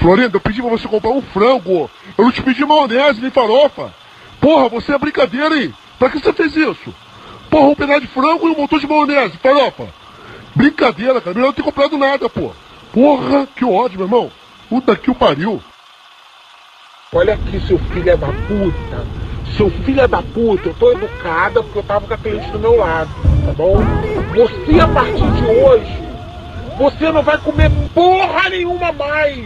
Florinda, eu pedi pra você comprar um frango. Eu não te pedi maionese nem farofa. Porra, você é brincadeira, hein? Pra que você fez isso? Porra, um pedaço de frango e um montão de maionese, farofa. Brincadeira, cara. Melhor não ter comprado nada, pô. Porra, que ódio, meu irmão. Puta que o pariu. Olha aqui, seu filho da puta. Seu filho da puta, eu tô educada porque eu tava com a cliente do meu lado, tá bom? Você, a partir de hoje, você não vai comer porra nenhuma mais.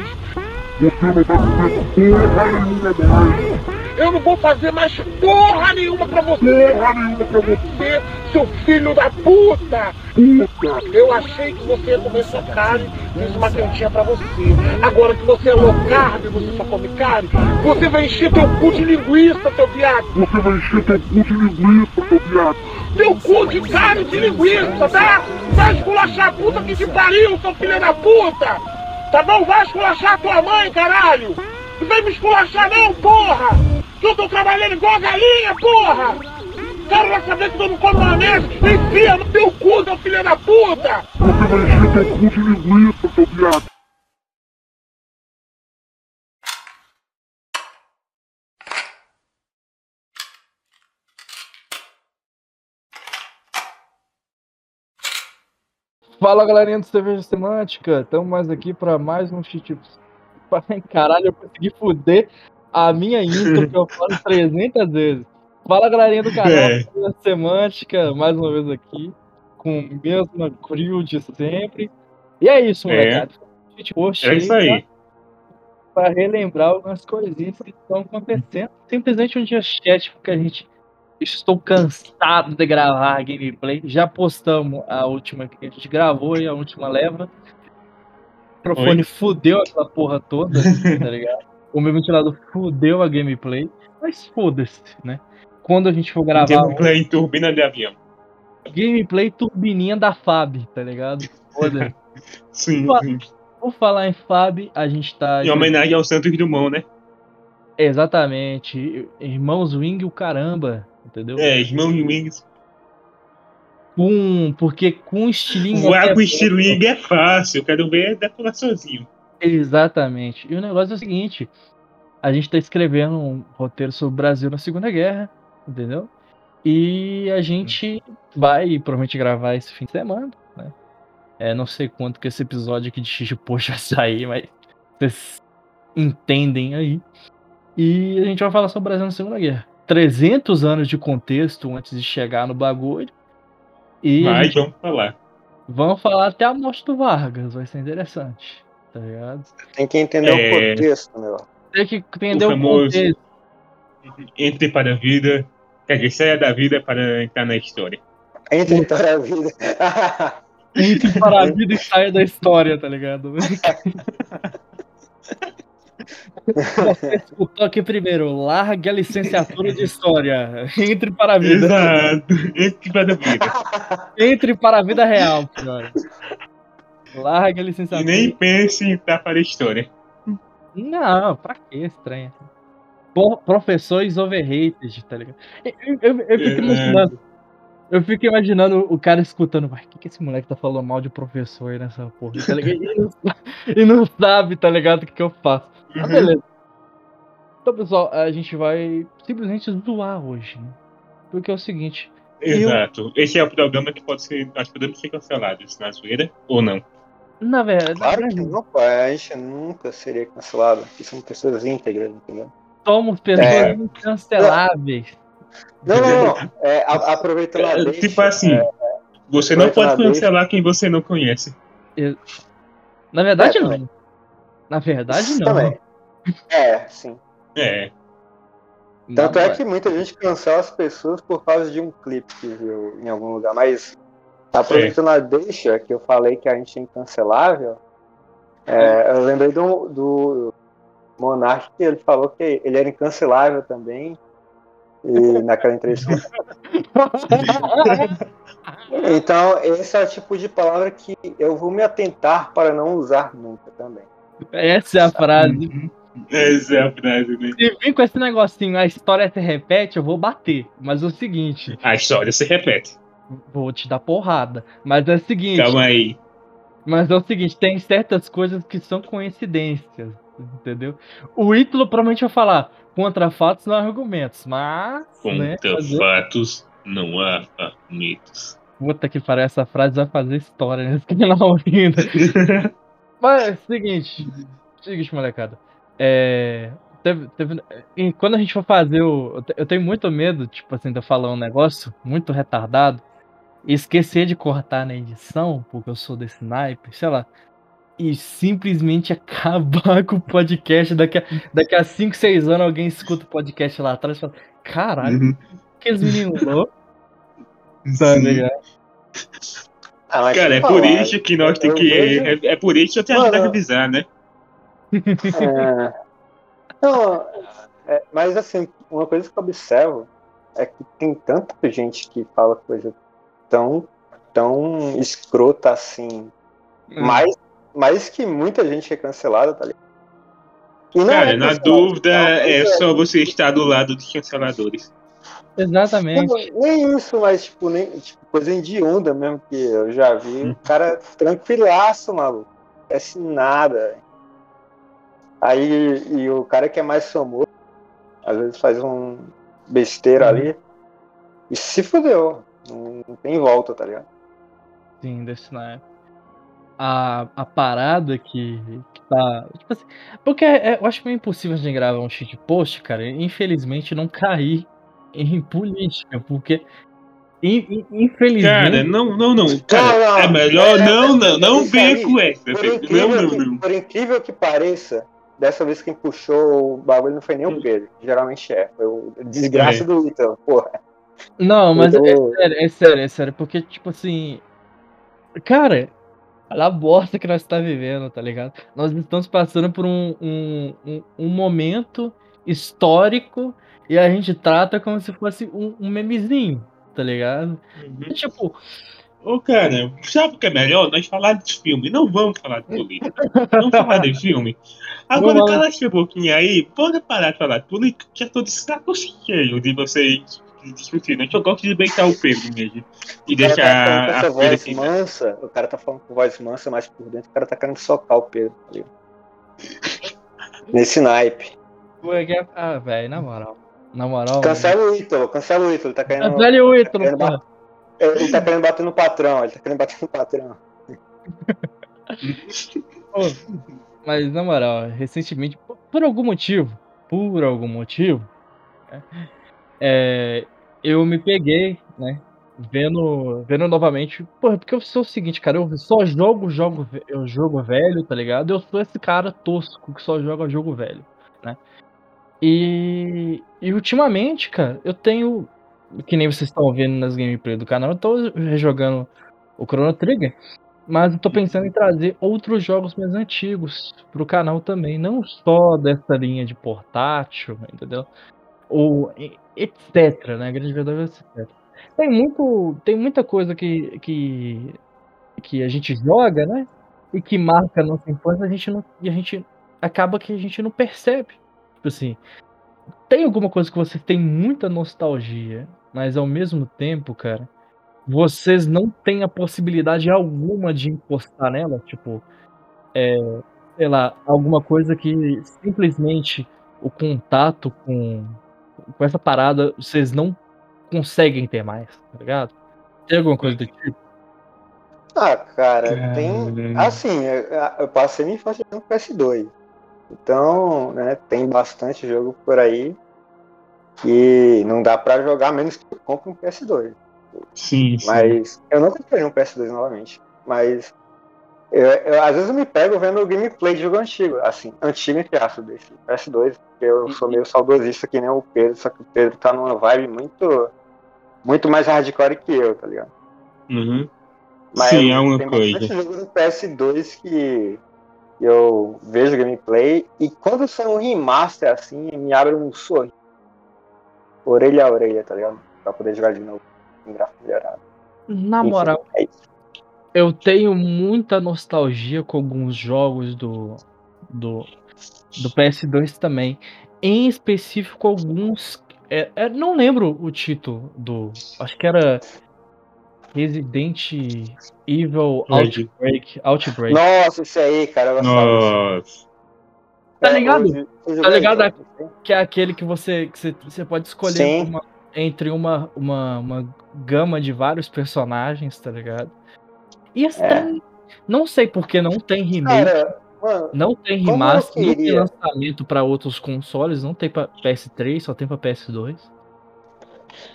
Você não vai comer porra nenhuma mais. Eu não vou fazer mais porra nenhuma pra você. Porra nenhuma pra você. Você, seu filho da puta. Puta. Eu achei que você ia comer sua carne, fiz uma cantinha pra você. Agora que você é low carb, você só come carne, você vai encher teu cu de linguiça, seu viado. Você vai encher teu cu de linguiça, seu viado. Teu cu de carne de linguiça, tá? Vai esculachar a puta que te pariu, seu filho da puta. Tá bom? Vai esculachar tua mãe, caralho. Não vem me esculachar não, porra. Que eu tô trabalhando igual a galinha, porra. Quero lá saber que tu não come maionese, enfia no teu cu, seu filho da puta. Vai encher teu cu de linguiça, seu viado. Fala galerinha do Cerveja Semântica, estamos mais aqui para mais um shit. Caralho, eu consegui foder a minha intro que eu falo 300 vezes. Fala galerinha do canal É. Cerveja Semântica, mais uma vez aqui, com o mesmo crew de sempre. E é isso, É. Shit post É isso aí. para relembrar algumas coisinhas que estão acontecendo. Simplesmente um dia chat, porque a gente estou cansado de gravar gameplay. Já postamos a última que a gente gravou e a última leva. O microfone Oi? fudeu aquela porra toda, tá ligado? O meu ventilador fudeu a gameplay, mas foda-se, né? Quando a gente for gravar Gameplay em turbina de avião. gameplay turbininha da FAB, tá ligado? Foda-se. Sim. Por falar em FAB, a gente tá. Em homenagem ao Santos Dumont, né? Exatamente. Irmãos Wing, o caramba. Entendeu? É, irmão de Wings. Com, porque com estilinho. Voar até com estilingue é fácil. Eu quero ver decorar sozinho. Exatamente. E o negócio é o seguinte: a gente tá escrevendo um roteiro sobre o Brasil na Segunda Guerra, entendeu? E a gente vai provavelmente gravar esse fim de semana, né? É, não sei quanto que esse episódio aqui de Xixi Poxa vai sair, mas vocês entendem aí. E a gente vai falar sobre o Brasil na Segunda Guerra. 300 anos de contexto antes de chegar no bagulho. E Mas gente vamos falar. vamos falar até a morte do Vargas, vai ser interessante, tá ligado? Tem que entender É. o contexto, meu. Tem que entender O o, contexto. Entre para a vida. Quer dizer, saia da vida para entrar na história. Entre para a vida. Entre para a vida e saia da história, tá ligado? Você escutou aqui primeiro, largue a licenciatura de história. Entre para a vida. Exato. Entre para a vida. Entre para a vida real, cara. Largue a E licenciatura. nem pense em a história. Não, pra que estranho? Por- Professores overrated, tá ligado? Eu, eu- eu fico É. imaginando. Eu fico imaginando o cara escutando, vai, o que, que esse moleque tá falando mal de professor aí nessa porra, tá ligado? E não, sa- não sabe, tá ligado, o que, que eu faço. Ah, Uhum. beleza. Então, pessoal, a gente vai simplesmente zoar hoje, né? Porque é o seguinte, Exato. Esse é o programa que pode ser. Nós podemos ser cancelados na zoeira ou não. na verdade, Claro que não, pô. A gente nunca seria cancelado. Aqui são pessoas íntegras, entendeu? somos pessoas É. incanceláveis. Não, não, não. É, a- aproveitando a É, deixa, tipo assim, é, você não pode cancelar quem você não conhece. Na verdade, É, não. também. Na verdade, não. Também. É, sim. É. Tanto Não, é que muita gente cancela as pessoas por causa de um clipe que viu em algum lugar. Mas aproveitando a deixa que eu falei que a gente é incancelável, é, eu lembrei do, do Monark que ele falou que ele era incancelável também. E naquela entrevista. Então, esse é o tipo de palavra que eu vou me atentar para não usar nunca também. Essa é a frase. Uhum. Essa é a frase, né? Se vir com esse negocinho, a história se repete, eu vou bater. Mas é o seguinte, A história se repete. vou te dar porrada. Mas é o seguinte, Calma aí. mas é o seguinte, tem certas coisas que são coincidências. Entendeu? O Ítalo provavelmente vai falar contra fatos não há argumentos, mas. né, Contra fazer- fatos não há argumentos. Puta que pariu, essa frase vai fazer história nesse canal ainda. Mas é o seguinte, seguinte, molecada. É, teve- teve- quando a gente for fazer o. Eu tenho muito medo, tipo assim, de eu falar um negócio muito retardado e esquecer de cortar na edição, porque eu sou desse naipe, sei lá. E simplesmente acabar com o podcast. Daqui a, daqui a 5, 6 anos alguém escuta o podcast lá atrás e fala: Caralho, Uhum. aqueles meninos loucos, tá ligado? Ah, mas Cara, é deixa eu por falar, isso que nós temos que. vejo- É, é por isso que eu tenho que Mano, avisar, né? É. Não, é, mas assim, uma coisa que eu observo é que tem tanta gente que fala coisa tão, tão escrota assim, Hum. mais, mais que muita gente é cancelada, tá ligado? Não Cara, é na dúvida não, é mas só você estar do lado dos canceladores. Exatamente. Não, nem isso, mas tipo, nem, tipo, coisa onda mesmo que eu já vi. Hum. O cara tranquilaço, maluco. Não Parece nada. Aí e o cara que é mais famoso, às vezes faz um besteira Uhum. ali e se fudeu. Não, não tem volta, tá ligado? Sim, desse na época. A, a parada que, que tá. Tipo assim, porque é- eu acho meio impossível a gente gravar um shit post, cara. Infelizmente não cair em política, porque. in- in- Infelizmente. Cara, não, não, não. Cara, Não, não. é melhor É, não, não, não isso venha com essa. Por incrível, Não, não, que, não. por incrível que pareça, dessa vez quem puxou o bagulho não foi nem Hum. o Pedro. Geralmente é. Foi o desgraça É. do Ítalo. Porra. Não, mas é, sério, é sério, é sério, porque, tipo assim. Cara, olha a bosta que nós tá vivendo, tá ligado? Nós estamos passando por um, um, um, um momento histórico e a gente trata como se fosse um, um memezinho, tá ligado? Uhum. Tipo, Ô, cara, sabe o que é melhor? Nós falar de filme. Não vamos falar de política. Vamos falar de filme. Agora, cala essa boquinha aí. Pode parar de falar de política. Já tô de saco cheio de vocês discutindo. Eu gosto de beitar o Pedro mesmo. E O cara tá deixar essa a voz assim. mansa, o cara tá falando com voz mansa, mas por dentro o cara tá querendo socar o Pedro. tá ligado? Nesse naipe. é ah, velho, na moral. Na moral. Cancela o Ítalo, cancela o Ítalo. Ele tá querendo, Cancele o Ítalo, querendo porra. ele tá querendo bater no patrão, ele tá querendo bater no patrão. Pô, Mas na moral, recentemente, por, por algum motivo, por algum motivo, né, é, eu me peguei, né, vendo, vendo novamente, porra, porque eu sou o seguinte, cara, eu só jogo jogo, eu jogo velho, tá ligado? Eu sou esse cara tosco que só joga jogo velho, né? E, e ultimamente, cara, eu tenho, que nem vocês estão vendo nas gameplays do canal, eu tô rejogando o Chrono Trigger. Mas eu tô pensando em trazer outros jogos mais antigos pro canal também, não só dessa linha de portátil, entendeu? Ou etc, né? A grande verdade é etc. Tem muito, tem muita coisa que, que que a gente joga, né? E que marca a nossa infância, a gente não e a gente acaba que a gente não percebe. Tipo assim, tem alguma coisa que você tem muita nostalgia, mas ao mesmo tempo, cara, vocês não têm a possibilidade alguma de encostar nela, tipo, é, sei lá, alguma coisa que simplesmente o contato com, com essa parada vocês não conseguem ter mais, tá ligado? Tem alguma coisa do tipo? Ah, cara, tem. Assim, eu, passei minha infância no PS2. Então, né, tem bastante jogo por aí que não dá pra jogar menos que eu compre um PS2. Sim, sim. Mas eu nunca comprei um PS2 novamente. Mas eu, eu- às vezes eu me pego vendo o gameplay de jogo antigo, assim, antigo entre aspas desse PS2, porque eu sou meio saudosista que nem o Pedro, só que o Pedro tá numa vibe muito muito mais hardcore que eu, tá ligado? Uhum. Mas Sim, é uma tem coisa. bastante jogo no PS2 que eu vejo gameplay e quando sai um remaster assim, me abre um sorriso. Orelha a orelha, tá ligado? Pra poder jogar de novo em gráfico melhorado. Na Enfim, moral, é isso. Eu tenho muita nostalgia com alguns jogos do, do, do PS2 também. Em específico, alguns. É, é, não lembro o título do. Acho que era Resident Evil Outbreak. Outbreak. Nossa, isso aí, cara, eu. Nossa. Tá É, ligado? hoje Tá ligado? jogo, assim. Que é aquele que você, que você, você pode escolher uma- entre uma, uma, uma gama de vários personagens, tá ligado? E esse É. não sei porque não tem remake, Cara, mano, não tem remaster, não tem lançamento pra outros consoles, não tem pra PS3, só tem pra PS2.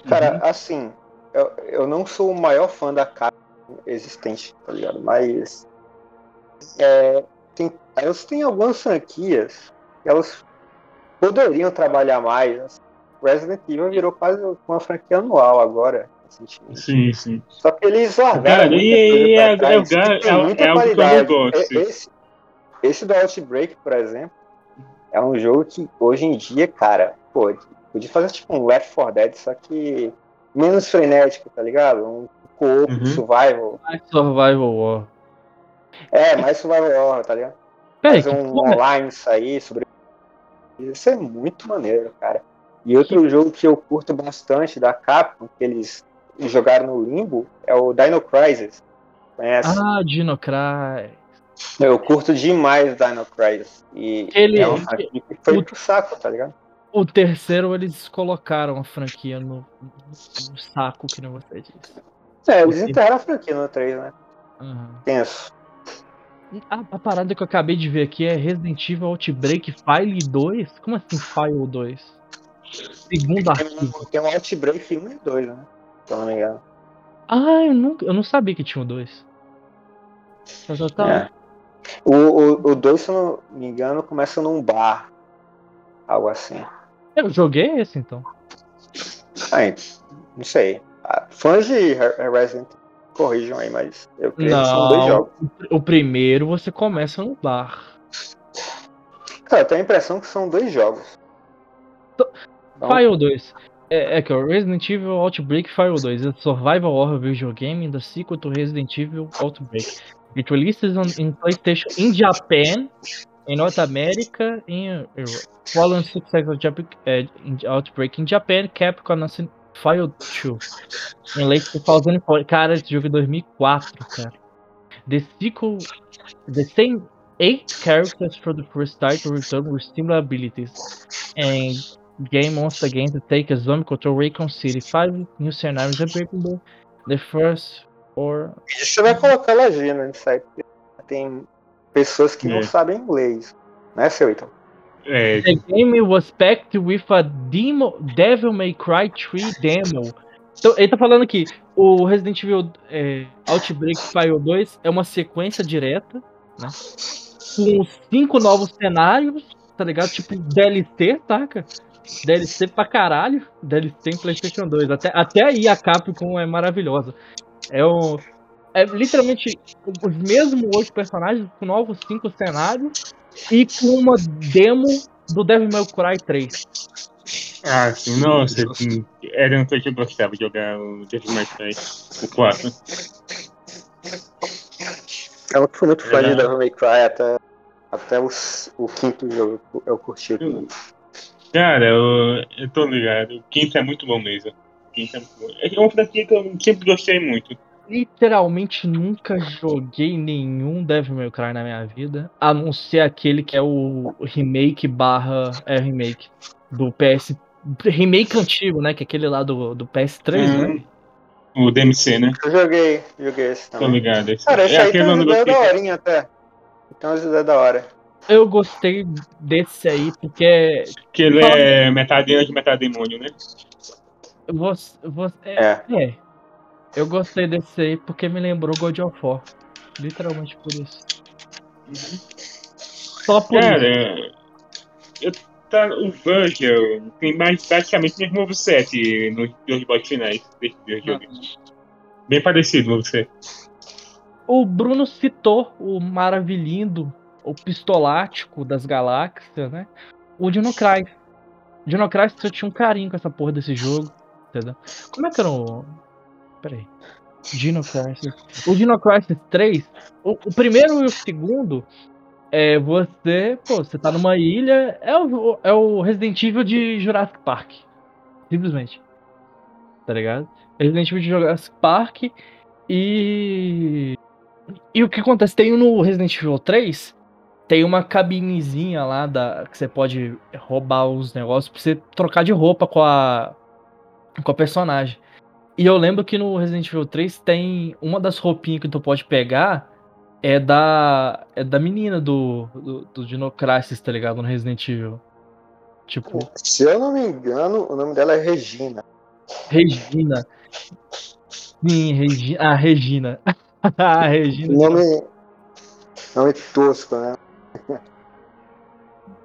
Cara, Uhum. assim, eu, eu não sou o maior fã da Capcom existente, tá ligado? Mas é, tem, elas têm algumas franquias que elas poderiam trabalhar mais. Resident Evil virou quase uma franquia anual agora. Recentemente. Sim, sim. Só que eles largaram Cara, e- e é- é- tem é- muita é algo que eu gosto. E- Esse, esse do Outbreak, por exemplo, é um jogo que hoje em dia, cara, pô, podia fazer tipo um Left 4 Dead, só que menos frenético, tá ligado? Um co-op Uhum. survival. Mais Survival War. É, mais survival horror, tá ligado? Peraí, Fazer um porra- online sair sobre. Isso é muito maneiro, cara. E outro jogo que eu curto bastante da Capcom, que eles jogaram no Limbo, é o Dino Crisis. Conhece? Ah, Dino Cry. Eu curto demais Dino Crisis. E Ele- é uma franquia que foi o- pro saco, tá ligado? O terceiro eles colocaram a franquia no, no saco, que nem você disse. É, eles enterraram a franquia no 3, né? Aham. Tenso. A, a parada que eu acabei de ver aqui é Resident Evil Outbreak File 2? Como assim File 2? Segundo Tem arquivo. tem um Outbreak 1 e 2, né? Se eu não me engano. Ah, eu, nunca, eu não sabia que tinha o 2. Tá, tá, tá. É. O 2, o, o dois, se eu não me engano, começa num bar. Algo assim. Eu joguei esse então. Ai, não sei. Ah, Fãs de Re- Resident corrijam aí, mas eu creio que são dois Não, jogos. o primeiro você começa no bar. Cara, eu tenho a impressão que são dois jogos. Então- File 2. É, é que o Resident Evil Outbreak File 2 é survival horror video game the sequel to Resident Evil Outbreak. It releases on in PlayStation in Japan, in North America, in Europe. Following success of eh, Outbreak in Japan, Capcom announced File 2 in late 2004. Cara, esse jogo é 2004, cara. The sequel, the same eight characters from the first title return with similar abilities. And game once again to take a zombie control Raycon City. Five new scenarios unbreakable. The first four. E você vai colocar legenda nisso aí, porque tem pessoas que É. não sabem inglês. Né, seu Ito? É, The game was packed with a demo, Devil May Cry 3 demo. Então, ele tá falando aqui, o Resident Evil é, Outbreak File 2 é uma sequência direta, né? Com cinco novos cenários, tá ligado? Tipo DLC, taca? DLC pra caralho. DLC em PlayStation 2. Até, até aí a Capcom é maravilhosa. É um. É literalmente os mesmos oito personagens com novos cinco cenários e com uma demo do Devil May Cry 3. ah, sim, nossa, sim, era um coisa que eu gostava de jogar o Devil May Cry, o 4. Eu nunca fui muito fã de Verdade. Devil May Cry até, até os- o quinto jogo. Eu curti. Hum. Cara, eu, eu tô ligado, o quinto é muito bom mesmo. O quinto é muito bom. É uma franquia que eu sempre gostei muito. Literalmente nunca joguei nenhum Devil May Cry na minha vida, a não ser aquele que é o remake barra é remake do PS remake antigo, né, que é aquele lá do, do PS3, né? Hum, O DMC, né? Eu joguei, joguei esse Tô também. ligado. Esse, Cara, esse é aí tem umas ideias da horinha até. Tem umas ideias da hora. Eu gostei desse aí porque que ele é metade anjo, metade demônio, né? você, você É. é, eu gostei desse aí porque me lembrou God of War, literalmente por isso. Só por isso. Cara, eu, tá, o Virgil tem mais, praticamente o mesmo moveset nos dois bots finais dois jogos. Bem parecido moveset. O Bruno citou o maravilhindo, o pistolático das galáxias, né? O Dino Crisis. Dino Crisis eu tinha um carinho com essa porra desse jogo, entendeu? Como é que era o... Peraí. Dino Crisis. O Dino Crisis 3, o, o primeiro e o segundo, é você, pô, você tá numa ilha, é o, é o Resident Evil de Jurassic Park. Simplesmente. Tá ligado? Resident Evil de Jurassic Park e... E o que acontece? Tem no Resident Evil 3 tem uma cabinezinha lá da, que você pode roubar os negócios pra você trocar de roupa com a, com a personagem. E eu lembro que no Resident Evil 3 tem uma das roupinhas que tu pode pegar é da é da menina do do, do Dino Crisis, tá ligado? No Resident Evil. Tipo, Se eu não me engano, o nome dela é Regina. Regina. Sim, Regina. Ah, Regina. ah, Regina. Nome, nome tosco, né?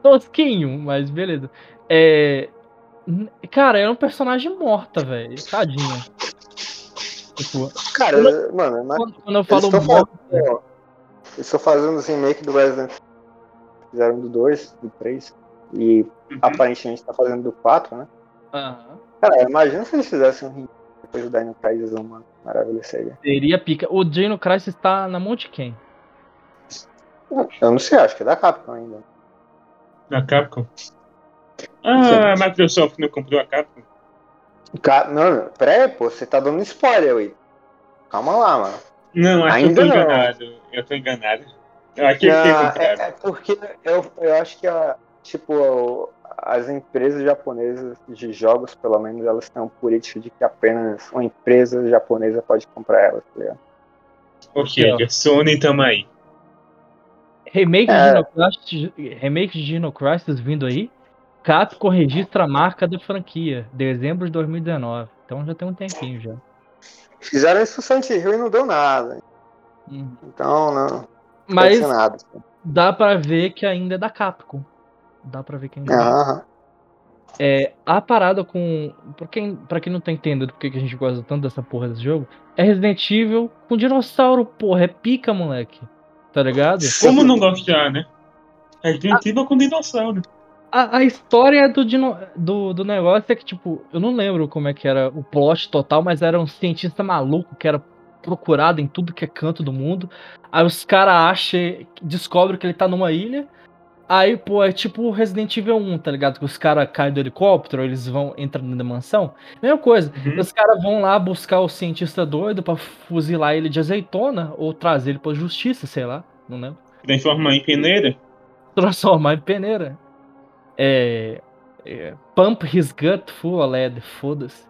Tosquinho, mas beleza. É. Cara, é um personagem morta, velho. Tadinha. Tipo, Cara, mano, mas quando, quando eu falo morta. fazendo, eles estão fazendo os remake do Resident Fizeram do 2, do 3. E Uhum. aparentemente tá fazendo do 4, né? Aham. Cara, imagina se eles fizessem um remake depois do Dino Crisis 1, mano. Maravilha seria. Seria pica. O Dino Crisis tá na mão de quem? Eu não sei, acho que é da Capcom ainda. Na Capcom. Ah, a Microsoft não comprou a Capcom. Ca- Não, não, peraí, pô, você tá dando spoiler aí. Calma lá, mano. Não, acho Ainda que eu tô não. enganado. Eu tô enganado. Eu tem Ah, comprado. é, é porque eu, eu acho que a, tipo, as empresas japonesas de jogos, pelo menos, elas têm um político de que apenas uma empresa japonesa pode comprar elas, tá ligado? Ou seja, Sony tamo aí. Remake, É. de Dino Crisis, remake de Crisis vindo aí. Capcom registra a marca da franquia. Dezembro de 2019. Então já tem um tempinho já. Fizeram isso no Silent Hill e não deu nada. Uhum. Então, não, Mas nada. dá pra ver que ainda é da Capcom. Dá pra ver que ainda é. Aham. É, a parada com. Pra quem, pra quem não tá entendendo por que a gente gosta tanto dessa porra desse jogo, é Resident Evil com dinossauro, porra. É pica, moleque. Tá ligado? Como não gostar, né? Resident Evil com dinossauro. A, a história do, dino, do, do negócio é que, tipo, eu não lembro como é que era o plot total, mas era um cientista maluco que era procurado em tudo que é canto do mundo. Aí os caras acham, descobrem que ele tá numa ilha. Aí, pô, é tipo o Resident Evil 1, tá ligado? Que os caras caem do helicóptero, eles vão entrando na mansão. Mesma coisa. Uhum. Os caras vão lá buscar o cientista doido pra fuzilar ele de azeitona ou trazer ele pra justiça, sei lá. Não lembro Transformar em peneira. transformar em peneira. É, é, pump his gut full of lead, foda-se.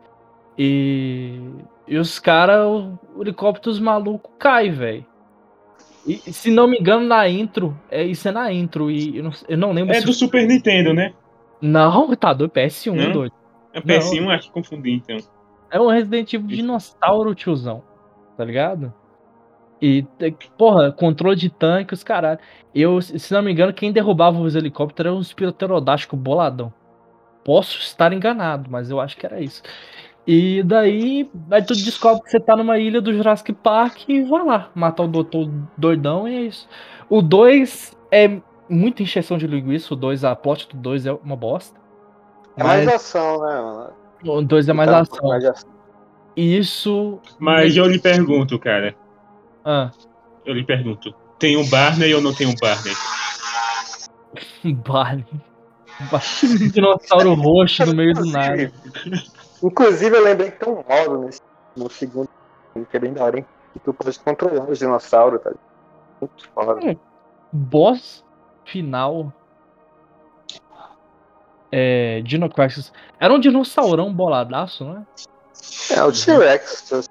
E, e os caras, o, helicóptero dos malucos cai, velho. E se não me engano, na intro, é isso é na intro, e eu não, eu não lembro É do Super Nintendo, né? Não, tá doido, PS1, Não? doido. É PS1, acho que confundi então. É um Resident Evil dinossauro, tiozão. Tá ligado? E, porra, controle de tanque, os caralho. Eu, se não me engano, quem derrubava os helicópteros era um espiroterodástico boladão. Posso estar enganado, mas eu acho que era isso. E daí, aí tu descobre que você tá numa ilha do Jurassic Park e vai lá matar o doutor doidão e é isso. O 2 é muita encheção de linguiça, o 2, a plot do 2 é uma bosta. É mais Mas ação, né, mano? o 2 é mais Tá ação. mais ação. Isso. Mas eu lhe pergunto, cara. Ah, Eu lhe pergunto. Tem um Barney ou não tem um Barney? Barney. Um dinossauro roxo no meio do nada. Inclusive, eu lembrei que tem um modo nesse, no segundo, que é bem da hora, hein? Que tu pode controlar os dinossauros, tá? Muito foda. Hum. Boss final. É. Dino Crisis. Era um dinossaurão boladaço, né? É, o T-Rex.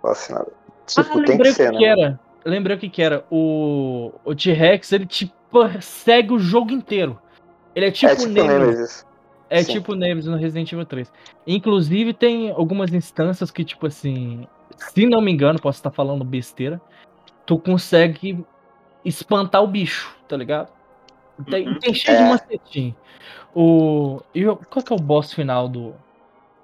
Posso nada. Ah, Tipo, tem que ser, que, né? era. Lembrei o que, que era. O, o T-Rex, ele te persegue o jogo inteiro. Ele é tipo, é tipo Nemesis. É Sim. tipo Nemesis no Resident Evil 3. Inclusive, tem algumas instâncias que, tipo assim, se não me engano, posso estar falando besteira, tu consegue espantar o bicho, tá ligado? Tem, Uhum. tem cheio de É. macetinho. O, e o- qual que é o boss final do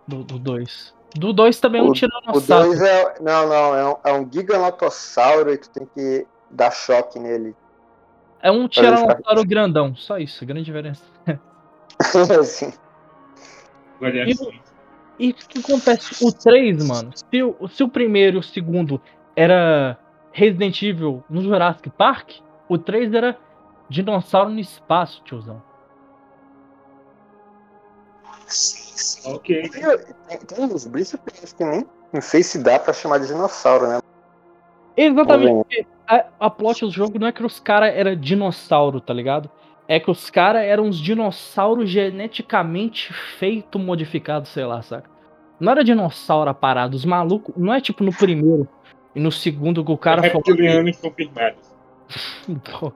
2? Do 2 do dois também é um O tiranossauro. 2 é. Não, não, é um, é um giganotossauro e tu tem que dar choque nele. É um tiranossauro grandão. Só isso, grande diferença. assim. Variações. E o que acontece? O 3, mano, se o, se o primeiro e o segundo era Resident Evil no Jurassic Park, o 3 era dinossauro no espaço, tiozão. Ok. Tem, tem, tem uns bichos que nem. Não sei se dá pra chamar de dinossauro, né? Exatamente. A, a plot do jogo não é que os caras eram dinossauro, tá ligado? É que os caras eram uns dinossauros geneticamente feito modificados, sei lá, saca? Não era dinossauro parado, os malucos. Não é tipo no primeiro e no segundo que o cara falou. Reptilianos confirmados. Pô,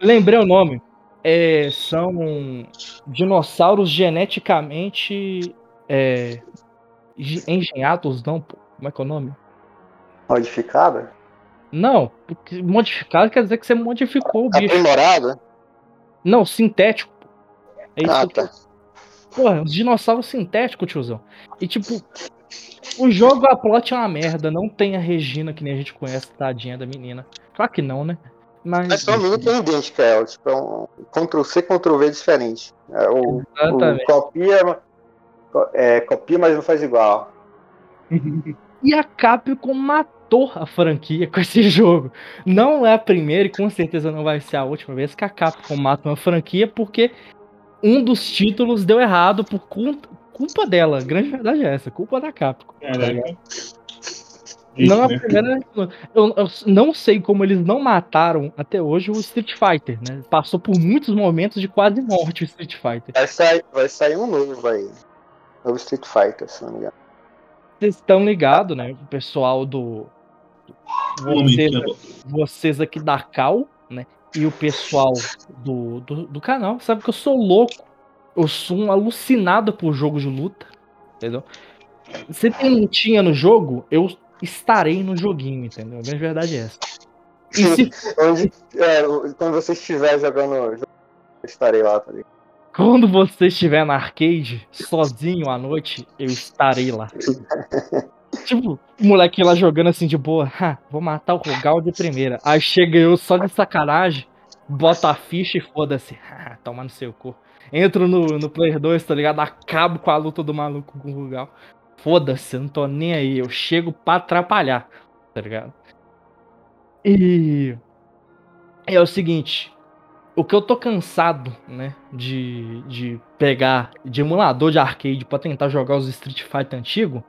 Lembrei o nome. É, são dinossauros geneticamente é, ge- engenhados, não? pô. Como é que é o nome? Modificada? Não, modificado quer dizer que você modificou o bicho. Aprimorada? Não, sintético. É isso Ah, que tá. Porra, uns dinossauros sintéticos, tiozão. E tipo, o jogo, a plot é uma merda. Não tem a Regina que nem a gente conhece, tadinha da menina. Claro que não, né? Mas. Mas só menina é idêntica a ela, tipo, é um Ctrl-C, Ctrl-V diferente. É, o, o Exatamente. copia, é, copia, mas não faz igual. E a Capcom matou a franquia com esse jogo. Não é a primeira e com certeza não vai ser a última vez que a Capcom mata uma franquia porque um dos títulos deu errado por culpa dela. A grande verdade é essa, culpa da Capcom. Caraca. Não é Isso, a né? primeira. Eu, eu não sei como eles não mataram até hoje o Street Fighter, né? Passou por muitos momentos de quase morte o Street Fighter. Vai sair, vai sair um novo aí. Novo Street Fighter, se não me engano. Vocês estão ligados, né? O pessoal do. Vocês, vocês aqui da Cal, né? E o pessoal do, do, do canal, sabe que eu sou louco. Eu sou um alucinado por jogo de luta. Entendeu? Se tem lutinha no jogo, eu estarei no joguinho, entendeu? A grande verdade é essa. E se Onde, é, quando você estiver jogando, eu estarei lá, tá ligado? Quando você estiver na arcade, sozinho à noite, eu estarei lá. tipo, o moleque lá jogando assim de boa. "Ha, vou matar o Rogal de primeira. Aí chega eu só de sacanagem, bota a ficha e foda-se. "Ha, Toma no seu cu. Entro no, no Player 2, tá ligado? Acabo com a luta do maluco com o Rugal. Foda-se, eu não tô nem aí. Eu chego pra atrapalhar, tá ligado? E. É o seguinte. O que eu tô cansado, né? De, de pegar de emulador de arcade pra tentar jogar os Street Fighter antigo.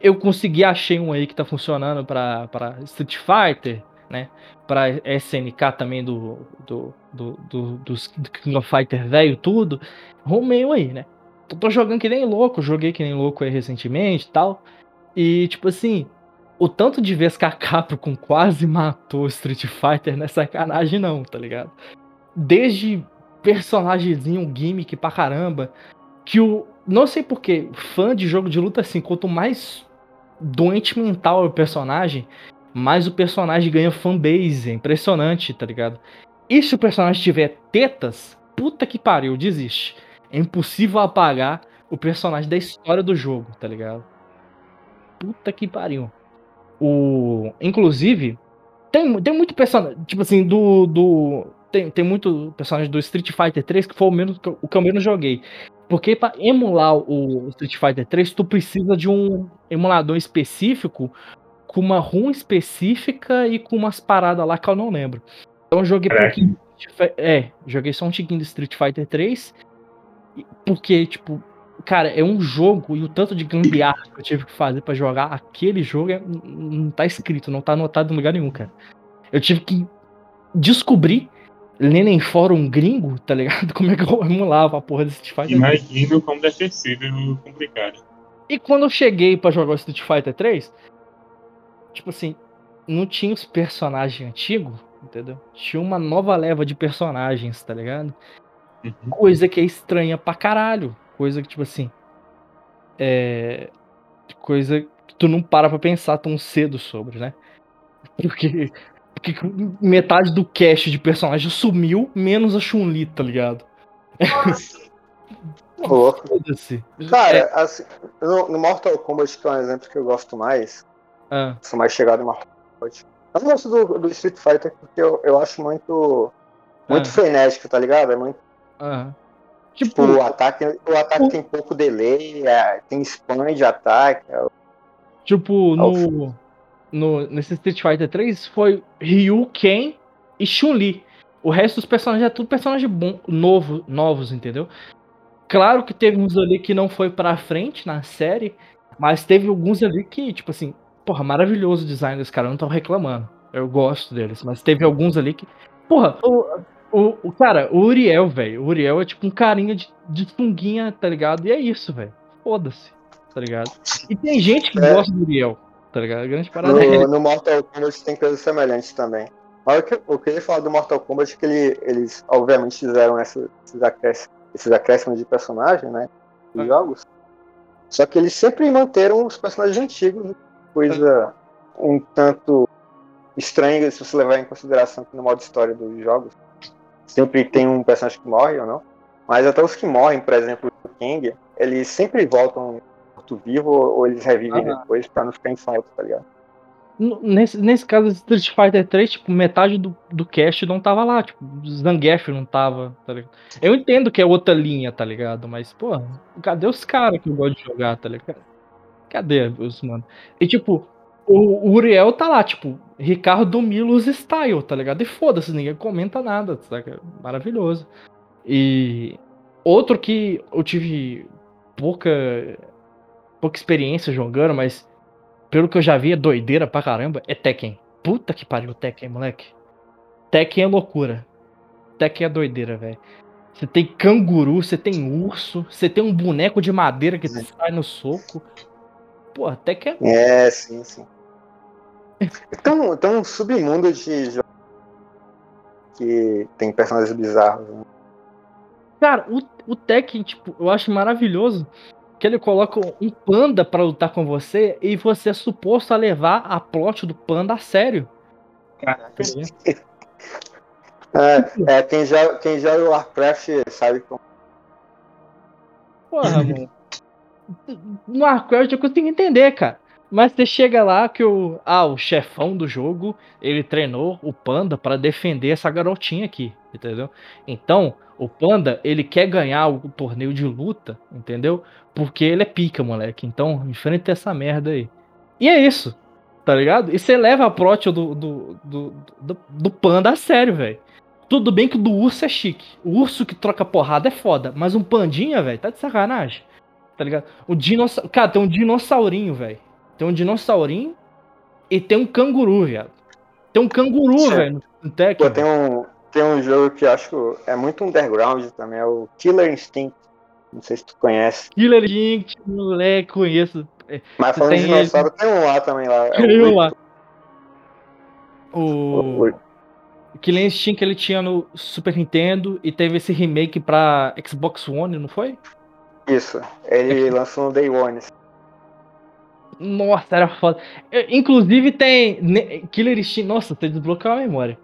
Eu consegui, achei um aí que tá funcionando pra Street Fighter, né? Pra SNK também do, do, do, do, dos King of Fighter velho, tudo. Arrumei um aí, né? Eu tô jogando que nem louco, joguei que nem louco aí recentemente e tal. E, tipo assim, o tanto de vezes que a Capcom quase matou Street Fighter não é sacanagem não, tá ligado? Desde personagemzinho, gimmick pra caramba, que o... Não sei porquê, fã de jogo de luta assim, quanto mais doente mental é o personagem, mais o personagem ganha fanbase, é impressionante, tá ligado? E se o personagem tiver tetas, puta que pariu, desiste. É impossível apagar o personagem da história do jogo, tá ligado? Puta que pariu. O... Inclusive, tem, tem muito personagem. Tipo assim, do. do tem, tem muito personagem do Street Fighter 3 que foi o, menos, o que eu menos joguei. Porque pra emular o Street Fighter 3, tu precisa de um emulador específico, com uma ROM específica e com umas paradas lá que eu não lembro. Então eu joguei pouquinho. É, joguei só um tiquinho do Street Fighter 3. e- Porque, tipo, cara, é um jogo e o tanto de gambiarra que eu tive que fazer pra jogar aquele jogo é- não tá escrito, não tá anotado em lugar nenhum, cara. Eu tive que descobrir, em fórum gringo, tá ligado? Como é que eu emulava a porra desse Street Fighter. Imagino como deve ter sido complicado. E quando eu cheguei pra jogar o Street Fighter 3, tipo assim, não tinha os personagens antigos, entendeu? Tinha uma nova leva de personagens, tá ligado? Uhum. Coisa que é estranha pra caralho. Coisa que, tipo assim. É. Coisa que tu não para pra pensar tão cedo sobre, né? Porque. Porque metade do cast de personagem sumiu, menos a Chun-Li, tá ligado? Foda-se. Cara, É, assim, no, no Mortal Kombat, que é um exemplo que eu gosto mais, ah, sou mais chegado em Mortal Kombat. Eu não gosto do, do Street Fighter porque eu, eu acho muito. Muito Ah. frenético, tá ligado? É muito. ah. Tipo, Tipo, o ataque, o ataque tem pouco delay, é, tem spam de ataque. é, Tipo, no, no. Nesse Street Fighter 3 foi Ryu, Ken e Chun-Li. O resto dos personagens é tudo personagem bom, novo, novos, entendeu? Claro que teve uns ali que não foi pra frente na série, mas teve alguns ali que, tipo assim, porra, maravilhoso o design desse cara, eu não tô reclamando. Eu gosto deles, mas teve alguns ali que. Porra, o, o, o cara, o Uriel, velho. O Uriel é tipo um carinha de, de funguinha, tá ligado? E é isso, velho. Foda-se, tá ligado? E tem gente que É. gosta do Uriel, tá ligado? A grande parada é No, no Mortal Kombat tem coisas semelhantes também. Mas o que eu queria falar do Mortal Kombat é que ele- eles, obviamente, fizeram essa- esses, acréscimos, esses acréscimos de personagem, né? Nos É. jogos. Só que eles sempre manteram os personagens antigos, coisa um tanto estranha se você levar em consideração que no modo história dos jogos sempre tem um personagem que morre ou não. Mas até os que morrem, por exemplo, o King, eles sempre voltam morto-vivo ou eles revivem Ah. depois pra não ficar em falta, tá ligado? Nesse, nesse caso, Street Fighter 3, tipo, metade do, do cast não tava lá, tipo, Zangief não tava, tá ligado? Eu entendo que é outra linha, tá ligado? Mas, pô, cadê os caras que eu gosto de jogar, tá ligado? Cadê os, mano? E, tipo, o, o Uriel tá lá, tipo, Ricardo Milos style, tá ligado? E foda-se, ninguém comenta nada, saca? Maravilhoso. E outro que eu tive pouca, pouca experiência jogando, mas pelo que eu já vi, é doideira pra caramba, é Tekken. Puta que pariu, Tekken, moleque. Tekken é loucura. Tekken é doideira, velho. Você tem canguru, você tem urso, você tem um boneco de madeira que sai no soco. Porra, Tekken é É, sim, sim. Então, tem um submundo de jogos que tem personagens bizarros. Né? Cara, o, o Tekken, tipo, eu acho maravilhoso que ele coloca um panda pra lutar com você e você é suposto a levar a plot do panda a sério. Caraca. É, é, quem, joga, quem joga Warcraft sabe como. Porra, mano. No Warcraft eu consigo entender, cara. Mas você chega lá que o. Ah, o chefão do jogo, ele treinou o Panda pra defender essa garotinha aqui, entendeu? Então, o Panda, ele quer ganhar o torneio de luta, entendeu? Porque ele é pica, moleque. Então, enfrenta essa merda aí. E é isso, tá ligado? E você leva a prot do, do, do, do, do Panda a sério, velho. Tudo bem que o do urso é chique. O urso que troca porrada é foda. Mas um pandinha, velho, tá de sacanagem. Tá ligado? O dinossauro. Cara, tem um dinossaurinho, velho. Tem um dinossaurinho e tem um canguru, viado. Tem um canguru, velho, no Tekken. Pô, tem um, tem um jogo que eu acho que é muito underground também, é o Killer Instinct. Não sei se tu conhece. Killer Instinct, moleque, conheço. Mas falando de Tem dinossauro, tem um lá também lá. É o Eu Rick- lá. o- O Killer Instinct ele tinha no Super Nintendo e teve esse remake pra Xbox One, não foi? Isso. Ele lançou no Day One. Nossa, era foda. Inclusive tem Killer Instinct. Nossa, você desbloqueou a memória.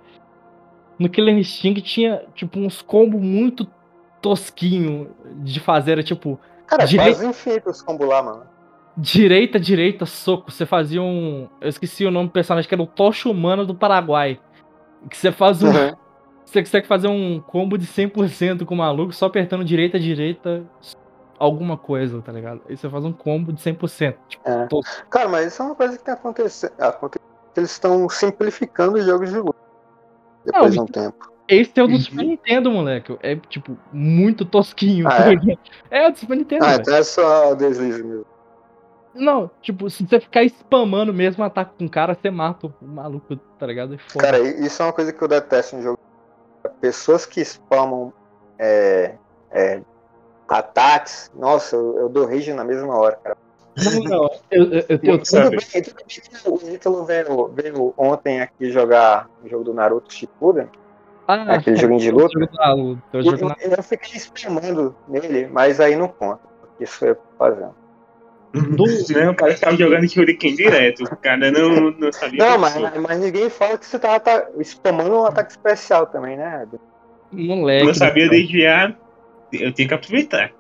No Killer Instinct tinha, tipo, uns combos muito tosquinho de fazer. Era tipo, Cara, Direi- quase infinito os combos lá, mano. direita, direita, soco. Você fazia um. Eu esqueci o nome do personagem, que era o Tocha Humano do Paraguai. Que você faz um. Uhum. Você consegue fazer um combo de 100% com o maluco só apertando direita, direita, alguma coisa, tá ligado? Aí você faz um combo de 100%. Tipo, É. tô- Cara, mas isso é uma coisa que tem acontecendo. Eles estão simplificando os jogos de luta. Depois de um tempo. Esse é o do Uhum. Super Nintendo, moleque. É, tipo, muito tosquinho. Ah, tá é? ligado? é? o do Super Nintendo, Ah, então é só deslize mesmo. Não, tipo, se você ficar spamando mesmo ataque com o cara, você mata o maluco, tá ligado? Foda. Cara, isso é uma coisa que eu detesto em jogo. Pessoas que spamam é, é, ataques, nossa, eu, eu dou rage na mesma hora, cara. Não, não, eu, eu, eu, Tudo bem, tudo bem que o Ítalo veio, veio ontem aqui jogar o jogo do Naruto Shippuden, ah, aquele joguinho de luta. eu, eu fiquei spamando nele, mas aí não conta. Isso foi fazendo. Do- Não, o cara ficava jogando Shuriken direto. O cara não, não sabia. Não, mas, mas ninguém fala que você tá ata- spamando um ataque especial também, né? moleque. não sabia céu. desviar. Eu tenho que aproveitar.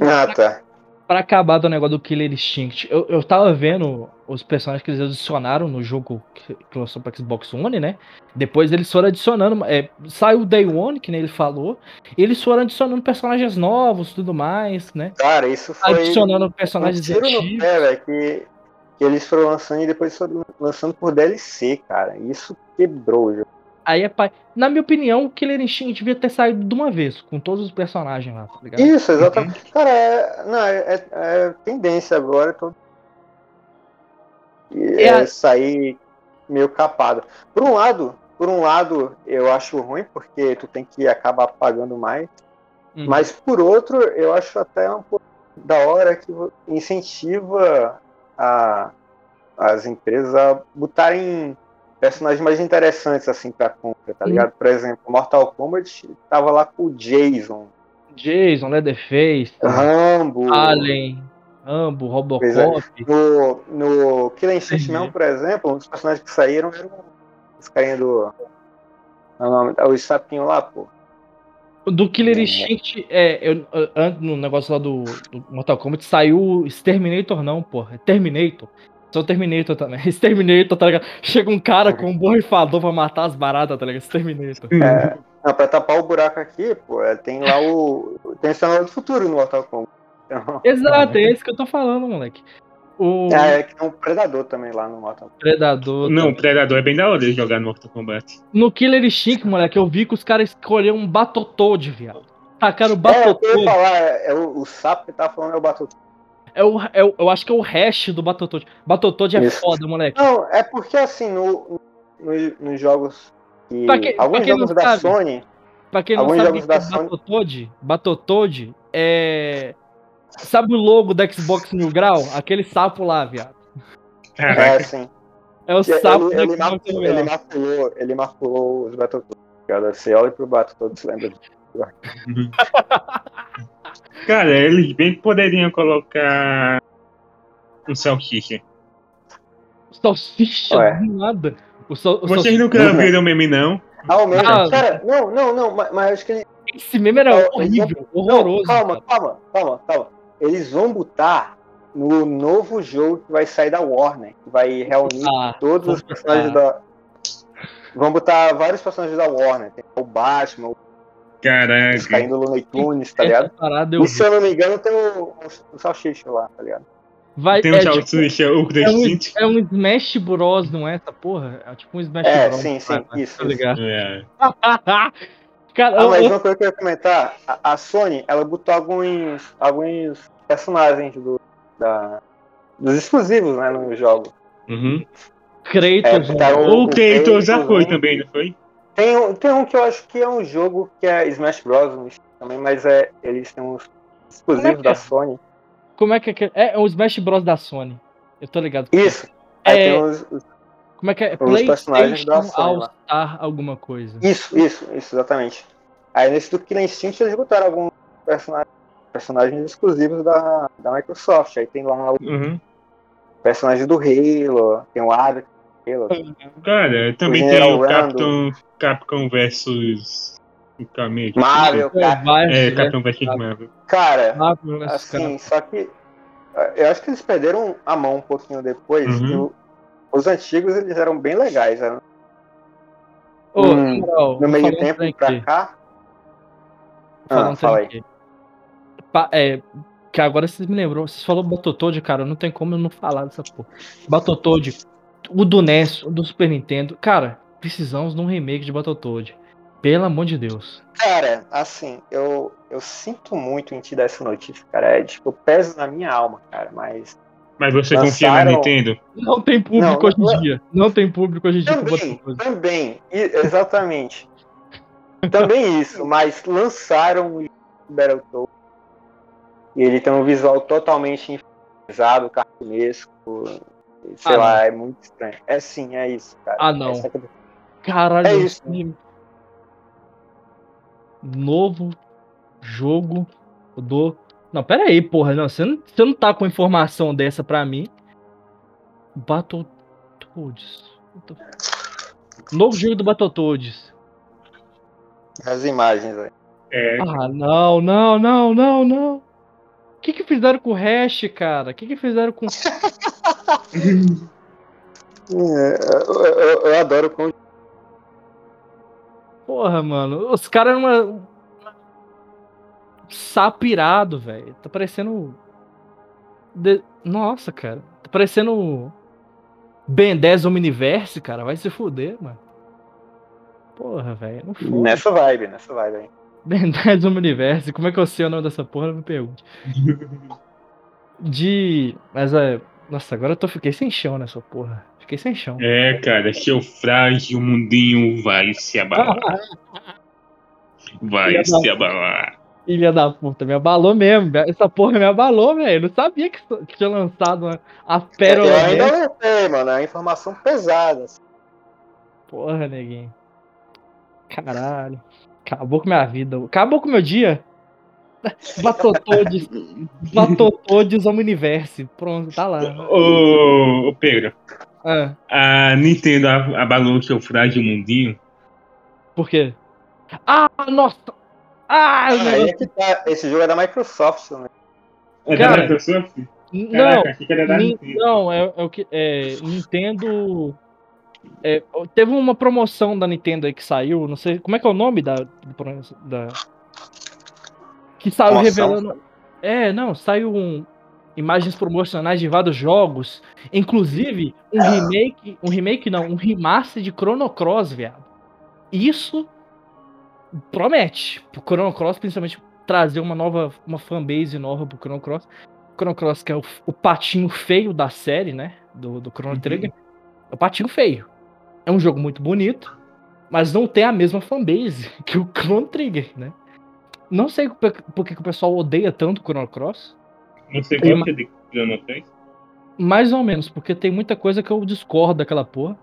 Ah, tá. Pra acabar do negócio do Killer Instinct, eu, eu tava vendo os personagens que eles adicionaram no jogo que, que lançou pra Xbox One, né? Depois eles foram adicionando. É, saiu o Day One, que nem ele falou. E eles foram adicionando personagens novos e tudo mais, né? Cara, isso foi. Adicionando um personagens tiro no pé, velho, que, que eles foram lançando e depois foram lançando por DLC, cara. Isso quebrou o jogo. Aí é pa... Na minha opinião, o Killer Instinct devia ter saído de uma vez, com todos os personagens lá, tá ligado? Isso, exatamente. Cara, é, não, é, é- é tendência agora. Todo... é, é sair meio capado. Por um lado, por um lado, eu acho ruim, porque tu tem que acabar pagando mais. Uhum. Mas por outro, eu acho até um pouco da hora que incentiva a, as empresas a botarem personagens mais interessantes assim pra compra, tá ligado? Por exemplo, Mortal Kombat tava lá com o Jason. Jason, Leatherface, Rambo, Alien, Rambo, Robocop. É. No, no Killer Instinct mesmo, por exemplo, um dos personagens que saíram eram os carinha do. É o nome, os sapinhos lá, pô. Do Killer Instinct, é, eu, antes no negócio lá do, do Mortal Kombat saiu Exterminator, não, porra. É Terminator. Só Terminator também. Exterminator, tá ligado? Chega um cara com um borrifador pra matar as baratas, tá ligado? Exterminator. É, não, pra tapar o buraco aqui, pô, é, tem lá o. Tem o cenário do futuro no Mortal Kombat. Então... Exato, é isso que eu tô falando, moleque. O... É, é que tem um Predador também lá no Mortal Kombat. Predador. Não, o Predador é bem da hora de jogar no Mortal Kombat. No Killer Instinct, moleque, eu vi que os caras escolheram um Battletoad, viado. Tacaram o Battletoad. É, eu ia falar, é, é o, o, sapo que tá falando é o Battletoad. É o, é o, eu acho que é o hash do Battletoad. Battletoad é Isso. foda, moleque. Não, é porque assim, no, no nos jogos que, que alguns jogos da sabe, Sony... Pra quem não sabe, jogos da Sony... Battletoad, Battletoad é Sabe o logo da Xbox Mil Grau? Aquele sapo lá, viado. É, sim. É o sapo ele, ele, maculou, ele, maculou, ele maculou os Battletoads. Você olha pro Battletoads e lembra Cara, eles bem poderiam colocar um salsicha. Salsicha? Ué. Nada. O sal, o Vocês nunca viram o meme, não? Ah, o meme. Ah, cara, não, não, não, mas, mas acho que ele... Esse meme era horrível, horroroso. Não, calma, calma, calma, calma eles vão botar no novo jogo que vai sair da Warner, que vai reunir ah, todos os personagens da. Vão botar vários personagens da Warner. Tem o Batman, o Caraca. caindo no Tunes, tá ligado? E se eu não me engano, tem o, o, o Salsicha lá, tá ligado? Vai, tem um é, Salsicha, tipo, o é um, é um Smash Bros, não é essa porra? É tipo um Smash é, Bros. É, sim, sim, tá isso. Tá ligado? É. Cara, ah, mas uma coisa que eu ia comentar, a, a, Sony, ela botou alguns, alguns personagens do, da, dos exclusivos, né, no jogo. Uhum. Kratos, é, tá o, o Kratos já foi também, não foi? Tem um, tem um que eu acho que é um jogo que é Smash Bros. também, mas é, eles têm uns exclusivos é da é? Sony. Como é que é? É o Smash Bros. da Sony. Eu tô ligado. Isso. É, é os, como é que é? Os personagens da Sony. All Star alguma coisa. Isso, isso, isso, exatamente. Aí nesse do Killer Instinct eles botaram alguns personagens, personagens exclusivos da, da Microsoft. Aí tem lá o uhum. personagem do Halo, tem o Ada Halo. Cara, também tem o Capitão, Capcom versus Marvel, Capcom. É, Capitão versus Marvel. Cara, assim, só que eu acho que eles perderam a mão um pouquinho depois. Uhum. os antigos eles eram bem legais. Eram... Ô, hum, no meio tempo pra cá, Falando ah, fala aí. Pa, é, que agora vocês me lembrou, vocês falaram Battletoad, cara, não tem como eu não falar dessa porra. Battletoad, o do NES, o do Super Nintendo, cara, precisamos de um remake de Battletoad. Pelo amor de Deus. Cara, assim, eu, eu sinto muito em te dar essa notícia, cara. É tipo, peso na minha alma, cara, mas. Mas você lançaram... confia na Nintendo? Não tem público não, hoje em dia. Não tem público hoje em dia. Também, também, exatamente. Também isso, mas lançaram o Battletoads e ele tem um visual totalmente infantilizado, cartunesco, sei ah, lá, não. é muito estranho. É sim, é isso, cara. Ah, não. É Caralho, é isso. Novo jogo do. Não, pera aí, porra. Não, você, não, você não tá com informação dessa pra mim. Battletoads. Novo jogo do Battletoads. As imagens aí. É. Ah, não, não, não, não, não. O que que fizeram com o hash, cara? O que que fizeram com. é, eu, eu, eu, adoro com. Porra, mano. Os caras uma. Sapirado, velho. Tá parecendo. De... Nossa, cara. Tá parecendo. Ben 10 Omniverse, cara. Vai se fuder, mano. Porra, velho. Nessa vibe, nessa vibe aí. Verdade do universo. Como é que eu sei o nome dessa porra? Não me pergunte. De. Mas é. Nossa, agora eu tô, fiquei sem chão nessa porra. Fiquei sem chão. É, cara, seu frágil mundinho vai se abalar. Vai Filha se da- abalar. Filha da puta, me abalou mesmo. Essa porra me abalou, velho. Não sabia que tinha lançado uma, a pérola Eu ainda não sei, mano. É informação pesada. Porra, neguinho. Caralho. Acabou com minha vida. Acabou com meu dia. Batotodes. Batotodes Omniverse. Pronto, tá lá. Ô, ô, Pedro, Ah, a Nintendo a- abalou seu frágil mundinho. por quê? Ah, nossa! Ah, o negócio- que tá. Esse jogo é da Microsoft também. É Cara, da Microsoft? Não, Caraca, achei que era da não, é, é o que. É, Nintendo. é, teve uma promoção da Nintendo aí que saiu, não sei. Como é que é o nome da. da que saiu revelando. É, não, saiu um, imagens promocionais de vários jogos. Inclusive, um remake. Um remake não, um remaster de Chrono Cross, viado. Isso promete. Pro Chrono Cross, principalmente, trazer uma nova. Uma fanbase nova pro Chrono Cross. Chrono Cross, que é o, o patinho feio da série, né? Do, do Chrono Uhum. Trigger. É o patinho feio. É um jogo muito bonito, mas não tem a mesma fanbase que o Chrono Trigger, né? Não sei por, por que, que o pessoal odeia tanto o Chrono Cross. Não sei Tem gosta de Chrono Trigger. Mais ou menos, porque tem muita coisa que eu discordo daquela porra.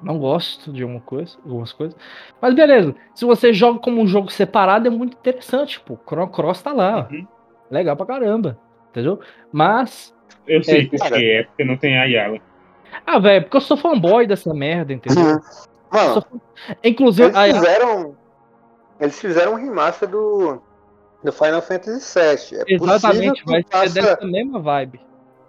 Não gosto de alguma coisa, algumas coisas. Mas beleza, se você joga como um jogo separado, é muito interessante, pô. Chrono Cross tá lá, ó. Uhum. Legal pra caramba. Entendeu? Mas. Eu sei É, por cara. quê, é porque não tem Ayala. Ah, velho, porque eu sou fanboy dessa merda, entendeu? Eu Mano, sou Inclusive, eles fizeram. Eles fizeram um remaster do. Do Final Fantasy VII. É exatamente, vai ser faça- dessa mesma vibe.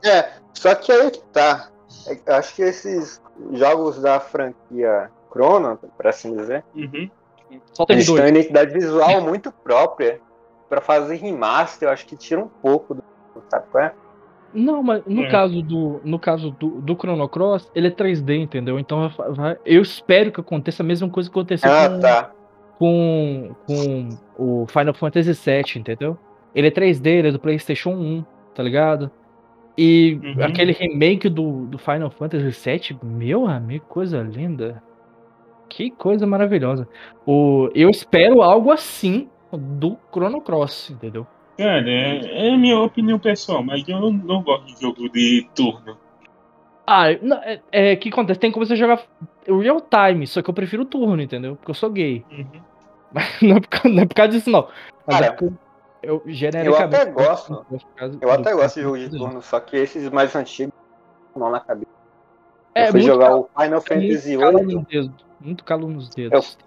É, só que aí que tá. É, Eu acho que esses jogos da franquia Chrono, por assim dizer, Uhum. Só tem eles têm uma identidade visual muito própria. Pra fazer remaster, eu acho que tira um pouco do. Sabe qual é? Não, mas no É. caso do no caso do, do Chrono Cross, ele é 3D, entendeu? Então vai- vai- eu espero que aconteça a mesma coisa que aconteceu Ah, com, tá. Com, com o Final Fantasy VII, entendeu? Ele é 3D, ele é do PlayStation 1, tá ligado? E Uhum. aquele remake do, do Final Fantasy VII, meu amigo, coisa linda. Que coisa maravilhosa. O, eu espero algo assim do Chrono Cross, entendeu? Cara, é, é minha opinião pessoal, mas eu não, não gosto de jogo de turno. Ah, não, é, é que acontece, tem como você jogar real time, só que eu prefiro turno, entendeu? Porque eu sou gay. Uhum. não, é por, causa- não é por causa disso, não. Mas é Cara, porque eu genericamente. até gosto. Eu até gosto de jogo de turno, só que esses mais antigos não na cabeça. É, eu fui muito jogar o Final É Fantasy calo VIII. nos dedos. Muito calo nos dedos.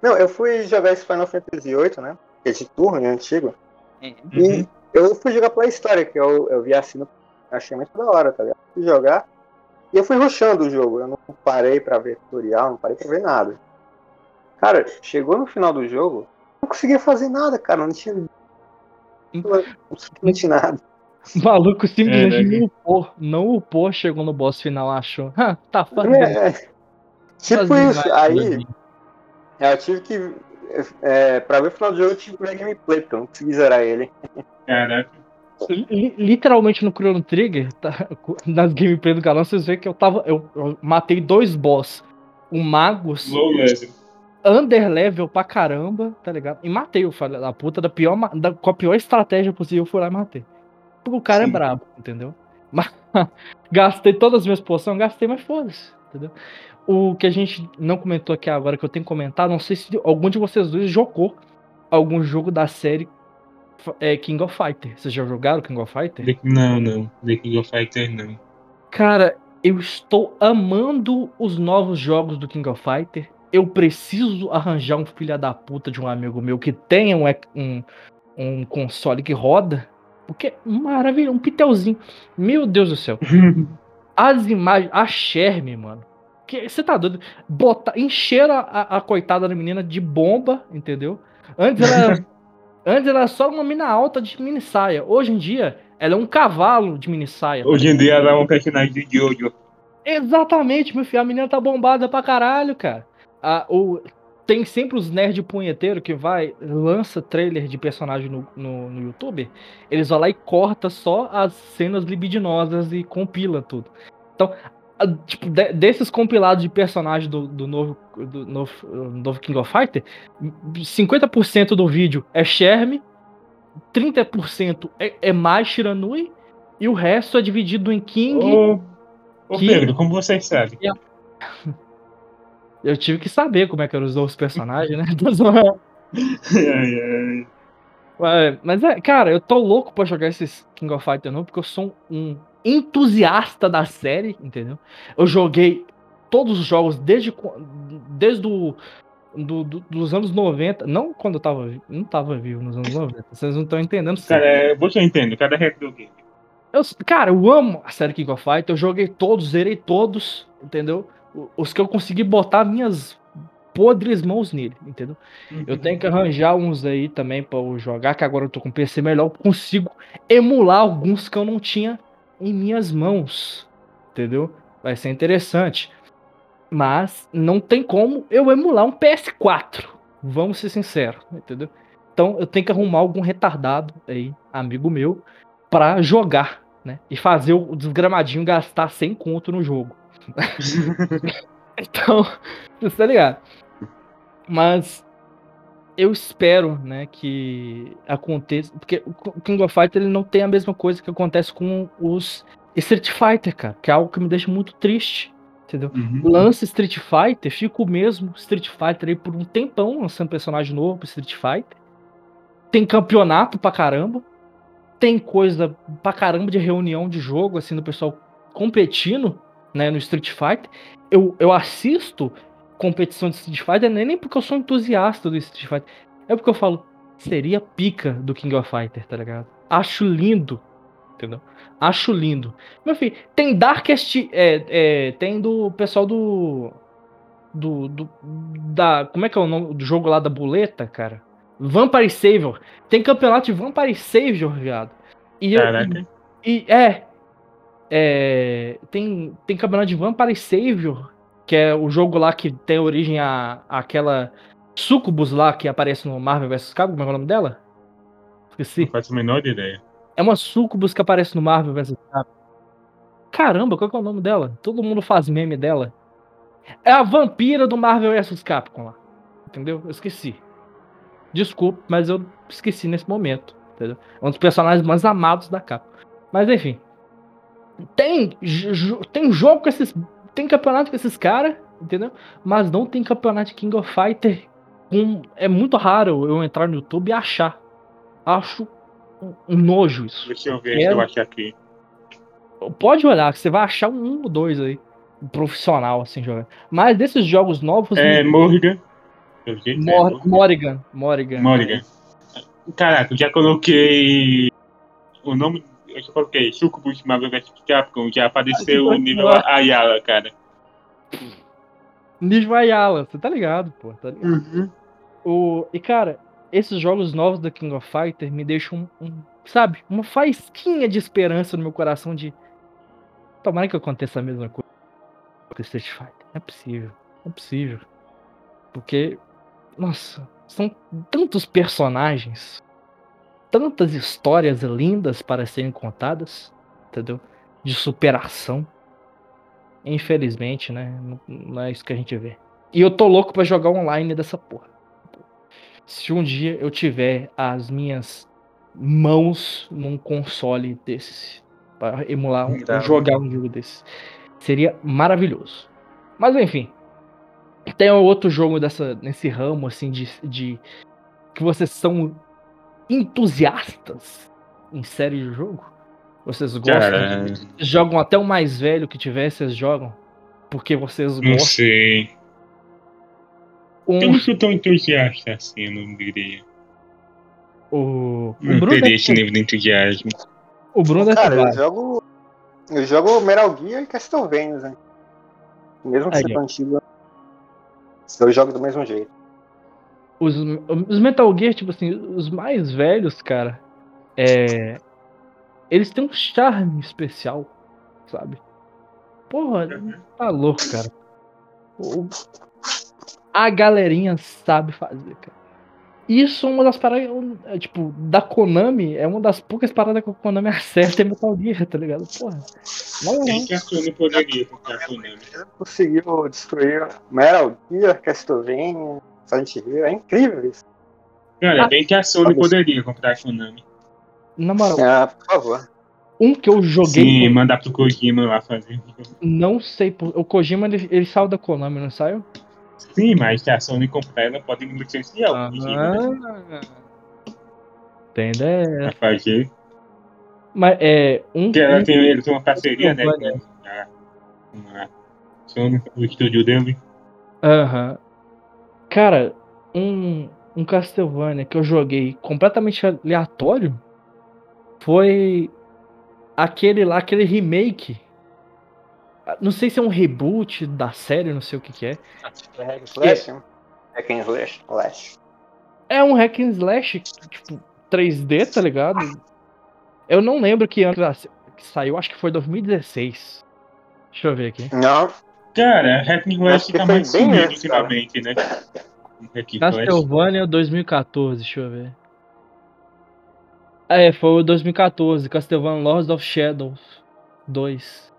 Não, eu fui jogar esse Final Fantasy VIII, né? Que é de turno, né? Antigo. Uhum. E eu fui jogar pela história, que eu, eu vi assim, no- achei muito da hora, tá ligado? Fui jogar e eu fui rushando o jogo. Eu não parei pra ver tutorial, não parei pra ver nada. Cara, chegou no final do jogo, não conseguia fazer nada, cara. Não tinha. Absolutamente nada. O maluco simplesmente É, né? não upou. Não upou, chegou no boss final, achou. Ah, tá fazendo. É, é. Tipo fazendo isso. Aí eu tive que. É, pra ver o final do jogo, eu tive que ver gameplay, porque eu não consegui zerar ele. Caraca. Li- Literalmente no Chrono Trigger, tá, nas gameplays do canal, vocês veem que eu tava. Eu, eu matei dois boss. O Magus, Low level. underlevel pra caramba, tá ligado? E matei o filho da puta da pior, da, com a pior estratégia possível, eu fui lá e matei. Porque o cara Sim. é brabo, entendeu? Mas, gastei todas as minhas poções, gastei, mas foda-se, entendeu? O que a gente não comentou aqui agora, que eu tenho que comentar, não sei se algum de vocês dois jogou algum jogo da série é, King of Fighter. Vocês já jogaram King of Fighter? Não, não. The King of Fighter não. Cara, eu estou amando os novos jogos do King of Fighter. Eu preciso arranjar um filho da puta de um amigo meu que tenha um, um, um console que roda. Porque, maravilha, um pitelzinho. Meu Deus do céu. As imagens, a Sherme, mano. Que você tá doido? Botar, encheram a, a, a coitada da menina de bomba, entendeu? Antes ela, era- antes ela era só uma mina alta de mini saia. Hoje em dia, ela é um cavalo de mini saia. Hoje em dia ela é um personagem de Jojo. Exatamente, meu filho. A menina tá bombada pra caralho, cara. A, o, tem sempre os nerd punheteiro que vai, lança trailer de personagem no, no, no YouTube, eles vão lá e corta só as cenas libidinosas e compila tudo. Então, a- tipo, de- desses compilados de personagem do, do novo, do novo, novo King of Fighter, 50% do vídeo é Sherm, 30% é, é mais Shiranui, e o resto é dividido em King. Ô, ô Pedro, como você sabe? Eu tive que saber como é que eram os novos personagens, né? Ai, ai. Mas é, cara, eu tô louco pra jogar esses King of Fighter não, porque eu sou um entusiasta da série, entendeu? Eu joguei todos os jogos desde, desde o, do, do- dos anos 90, não quando eu tava, não tava vivo nos anos 90, vocês não estão entendendo. Cara, sério. é, você entende, cada retro game. Eu, cara, eu amo a série King of Fighter, eu joguei todos, zerei todos, entendeu? Os que eu consegui botar minhas podres mãos nele, entendeu? Eu tenho que arranjar uns aí também pra eu jogar, que agora eu tô com PC melhor, eu consigo emular alguns que eu não tinha em minhas mãos, entendeu? Vai ser interessante. Mas não tem como eu emular um PS4, vamos ser sinceros, entendeu? Então eu tenho que arrumar algum retardado aí, amigo meu, pra jogar, né? E fazer o desgramadinho gastar 100 conto no jogo. Então, você tá ligado? Mas eu espero, né, que aconteça, porque o King of Fighter ele não tem a mesma coisa que acontece com os Street Fighter, cara, que é algo que me deixa muito triste, entendeu? Uhum. Lança Street Fighter, fica o mesmo Street Fighter aí por um tempão, lançando personagem novo pro Street Fighter. Tem campeonato pra caramba. Tem coisa pra caramba de reunião de jogo, assim, do pessoal competindo, né, no Street Fighter. Eu, eu assisto competição de Street Fighter, não é nem porque eu sou entusiasta do Street Fighter, é porque eu falo, seria pica do King of Fighter, tá ligado? Acho lindo, entendeu? Acho lindo. Meu filho, tem Darkest, é, é, tem do pessoal do, do, do, da, como é que é o nome do jogo lá da boleta, cara? Vampire Savior. Tem campeonato de Vampire Savior, viado. E eu, Caraca. e é, é, tem tem campeonato de Vampire Savior, que é o jogo lá que tem origem a aquela Sucubus lá que aparece no Marvel vs Capcom, como é o nome dela? Esqueci. Não faço a menor ideia. É uma Sucubus que aparece no Marvel vs. Caramba, qual que é o nome dela? Todo mundo faz meme dela. É a vampira do Marvel vs Capcom lá. Entendeu? Eu esqueci. Desculpe, mas eu esqueci nesse momento. Entendeu? É um dos personagens mais amados da Capcom. Mas enfim. Tem, tem jogo com esses. Tem campeonato com esses caras, entendeu? Mas não tem campeonato de King of Fighter. Com, é muito raro eu entrar no YouTube e achar. Acho um, nojo isso. Deixa eu ver se eu achar aqui. Pode olhar, que você vai achar um ou dois aí. um Profissional, assim, jogando. Mas desses jogos novos. É Morrigan. Vi, é, Mor Morrigan. Morrigan. Morrigan. Caraca, eu já coloquei o nome. Eu já coloquei Sucubus Marvel vs Capcom, já apareceu o nível Ayala, cara. Nível Ayala, você tá ligado, pô. Tá ligado? Uhum. O, e cara, esses jogos novos da King of Fighter me deixam um, sabe, uma faísquinha de esperança no meu coração de tomara que aconteça a mesma coisa com Street Fighter. Não é possível, não é possível. Porque, nossa, são tantos personagens, tantas histórias lindas para serem contadas, entendeu? De superação. Infelizmente, né? Não, é isso que a gente vê. E eu tô louco pra jogar online dessa porra. Se um dia eu tiver as minhas mãos num console desse, para emular, um, jogar um jogo desse, seria maravilhoso. Mas enfim, tem outro jogo dessa, nesse ramo assim de, de que vocês são entusiastas em série de jogo? Vocês gostam? Cara, Vocês jogam até o mais velho que tiver, vocês jogam? Porque vocês não gostam. sei. Um, Eu não sou tão entusiasta assim, eu não diria. o, o Não Bruno teria esse nível de entusiasmo. o Bruno ter Cara, eu jogo. Eu jogo Metal Gear e Castlevania, né? Mesmo que seja antigo. Eu jogo do mesmo jeito. Os, os Metal Gear, tipo assim, os mais velhos, cara, é. Eles têm um charme especial, sabe? Porra, tá louco, cara. O- a galerinha sabe fazer, cara. Isso é uma das paradas, é, tipo, da Konami, é uma das poucas paradas que a Konami acerta é Metal Gear, tá ligado? Porra. Não, não. Bem que a Sony poderia comprar a Konami. Conseguiu destruir Metal Gear, Castlevania, Silent Hill. É incrível isso. Cara, bem que a Sony poderia comprar a Konami. Na moral, Ah, por favor. um que eu joguei, Sim, mandar pro Kojima lá fazer. não sei, o Kojima ele, ele saiu da Konami, não saiu? Sim, mas a Sony comprar, ela pode licenciar né, Tem ideia. pra fazer. Mas é um, Porque ela um- tem, ele tem uma parceria, né? Com a, com a Sony, o estúdio dele. Aham. Cara, um, um Castlevania que eu joguei completamente aleatório foi aquele lá, aquele remake. Não sei se é um reboot da série, não sei o que que é. É Hack and Slash? Hack and Slash. Slash. É um hack and slash, tipo, 3D, tá ligado? Eu não lembro que ano que saiu, acho que foi 2016. Deixa eu ver aqui. Não, Cara, Hack and Slash tá bem sumido ultimamente, né? Castlevania 2014, deixa eu ver. É, foi o 2014, Castlevania Lords of Shadows 2.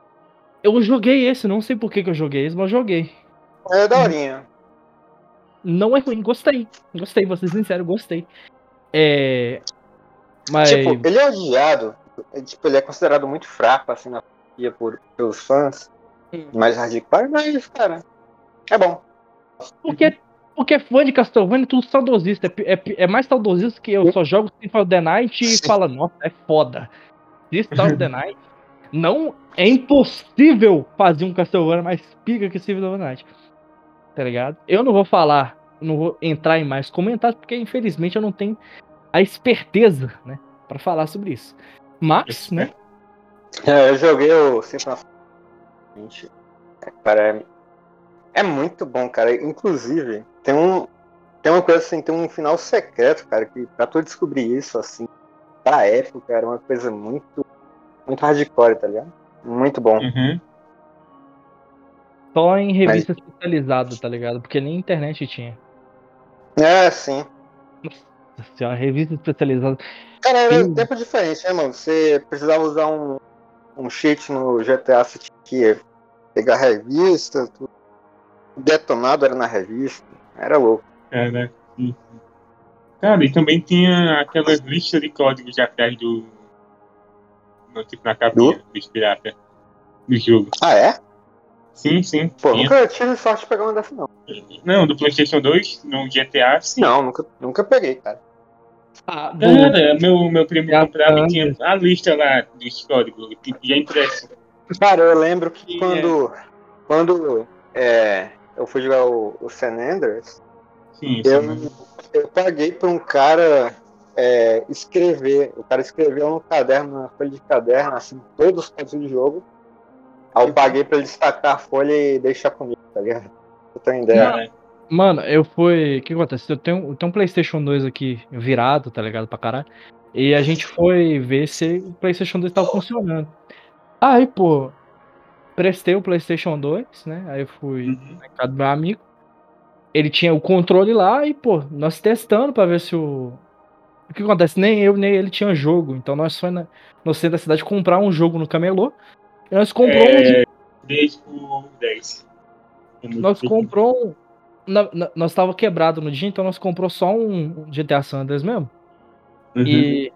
Eu joguei esse, não sei por que, que eu joguei esse, mas joguei. é daorinha. Não é ruim, gostei. Gostei, vou ser sincero, gostei. É. Mas. Tipo, ele é odiado. é, Tipo, ele é considerado muito fraco, assim, na franquia por, pelos fãs. Hum. Mais hardcore, mas, cara, é bom. Porque, porque fã de Castlevania é tudo saudosista. É, é, é mais saudosista que eu só jogo Symphony of the Night e fala, nossa, é foda. Symphony of the Night. Não é impossível fazer um Castlevania mais pica que Symphony of Night. Tá ligado? Eu não vou falar, não vou entrar em mais comentários, porque infelizmente eu não tenho a esperteza, né? Pra falar sobre isso. Mas, né? É, eu joguei o Symphony of é, cara, é, é muito bom, cara. Inclusive, tem um. Tem uma coisa assim, tem um final secreto, cara, que pra tu descobrir isso, assim, pra época, era uma coisa muito. Muito hardcore, tá ligado? Muito bom. Uhum. Só em revista especializada, tá ligado? Porque nem internet tinha. É, sim. Nossa senhora, revista especializada. Cara, era um tempo diferente, né, mano? Você precisava usar um, um cheat no GTA, você tinha que pegar revista, tudo. O detonado era na revista. Era louco. Cara, sim. Cara, e também tinha aquelas listas de códigos atrás do. No- Tipo na capinha dos pirata do jogo. Ah, é? Sim, sim. Pô, tinha. nunca tive sorte de pegar uma dessa, não. Não, do PlayStation 2, no GTA, sim. Não, nunca, nunca peguei, cara. Ah, do- Cara, meu, meu primo comprava e Thunder. tinha a lista lá códigos, que já impresso. Cara, eu lembro que E, quando. Quando é, eu fui jogar o, o San Andreas, Sim, eu, sim. eu paguei pra um cara é, escrever. O cara escreveu no caderno, na folha de caderno, assim, todos os códigos do jogo. Aí eu paguei pra ele destacar a folha e deixar comigo, tá ligado? Eu tenho ideia. Cara, Mano, eu fui. O que acontece? Eu tenho, eu tenho um PlayStation 2 aqui virado, tá ligado? Pra caralho. E a gente foi ver se o PlayStation 2 tava funcionando. Aí, pô, prestei o PlayStation 2, né? Aí eu fui Uhum. na casa do meu amigo. Ele tinha o controle lá e, pô, nós testando pra ver se o. O que acontece? Nem eu, nem ele tinha jogo. Então nós fomos na- no centro da cidade comprar um jogo no camelô. E nós comprou um de é, 10 por 10. É Nós comprou um. na- na- nós tava quebrado no dia, então nós comprou só um GTA Sanders mesmo. Uhum. E.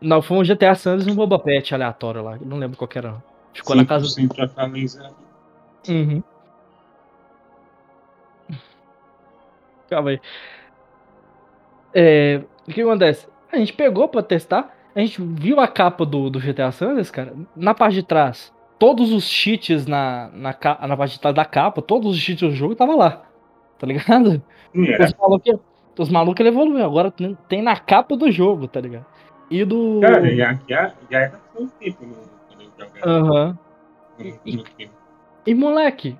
Não, foi um GTA Sanders e um Boba Pet aleatório lá. Não lembro qual que era. Ficou na casa. 100% atualizado. Uhum. Calma aí. É, o que acontece? A gente pegou pra testar. A gente viu a capa do, do GTA Sanders, cara. Na parte de trás, todos os cheats na, na, na parte de trás da capa, todos os cheats do jogo tava lá. Tá ligado? Não era. Os malucos os malucos ele evoluiu. Agora tem- na capa do jogo, tá ligado? E do. Cara, já, já, já era um tempo no, jogava Aham. tempo. E moleque,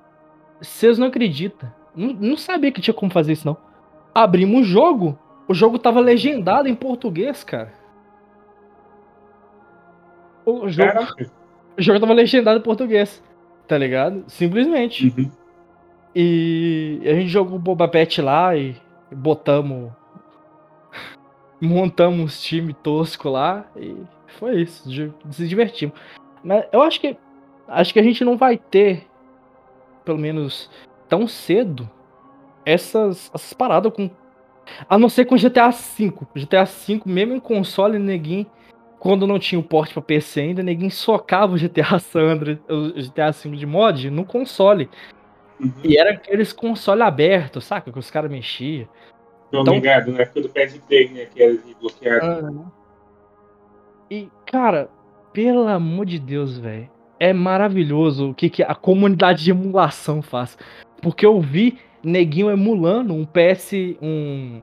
vocês não acreditam. Não, não sabia que tinha como fazer isso, não. Abrimos o jogo, o jogo tava legendado em português, cara. O jogo, Caraca. o jogo tava legendado em português, tá ligado? Simplesmente. Uhum. E a gente jogou o Boba Pet lá e botamos. Montamos time tosco lá e foi isso. Se divertimos. Mas eu acho que. Acho que a gente não vai ter, pelo menos tão cedo, essas, essas paradas com. A não ser com GTA V. GTA V, mesmo em console, neguinho quando não tinha o porte para PC ainda, ninguém socava o GTA Sandra, o GTA V de mod no console. Uhum. E era aqueles console aberto, saca? Que os caras mexiam. Tô então, ligado, na época do PS3, né? Que era desbloqueado. Uhum. E, cara, pelo amor de Deus, velho. É maravilhoso o que, que a comunidade de emulação faz. Porque eu vi neguinho emulando um PS. um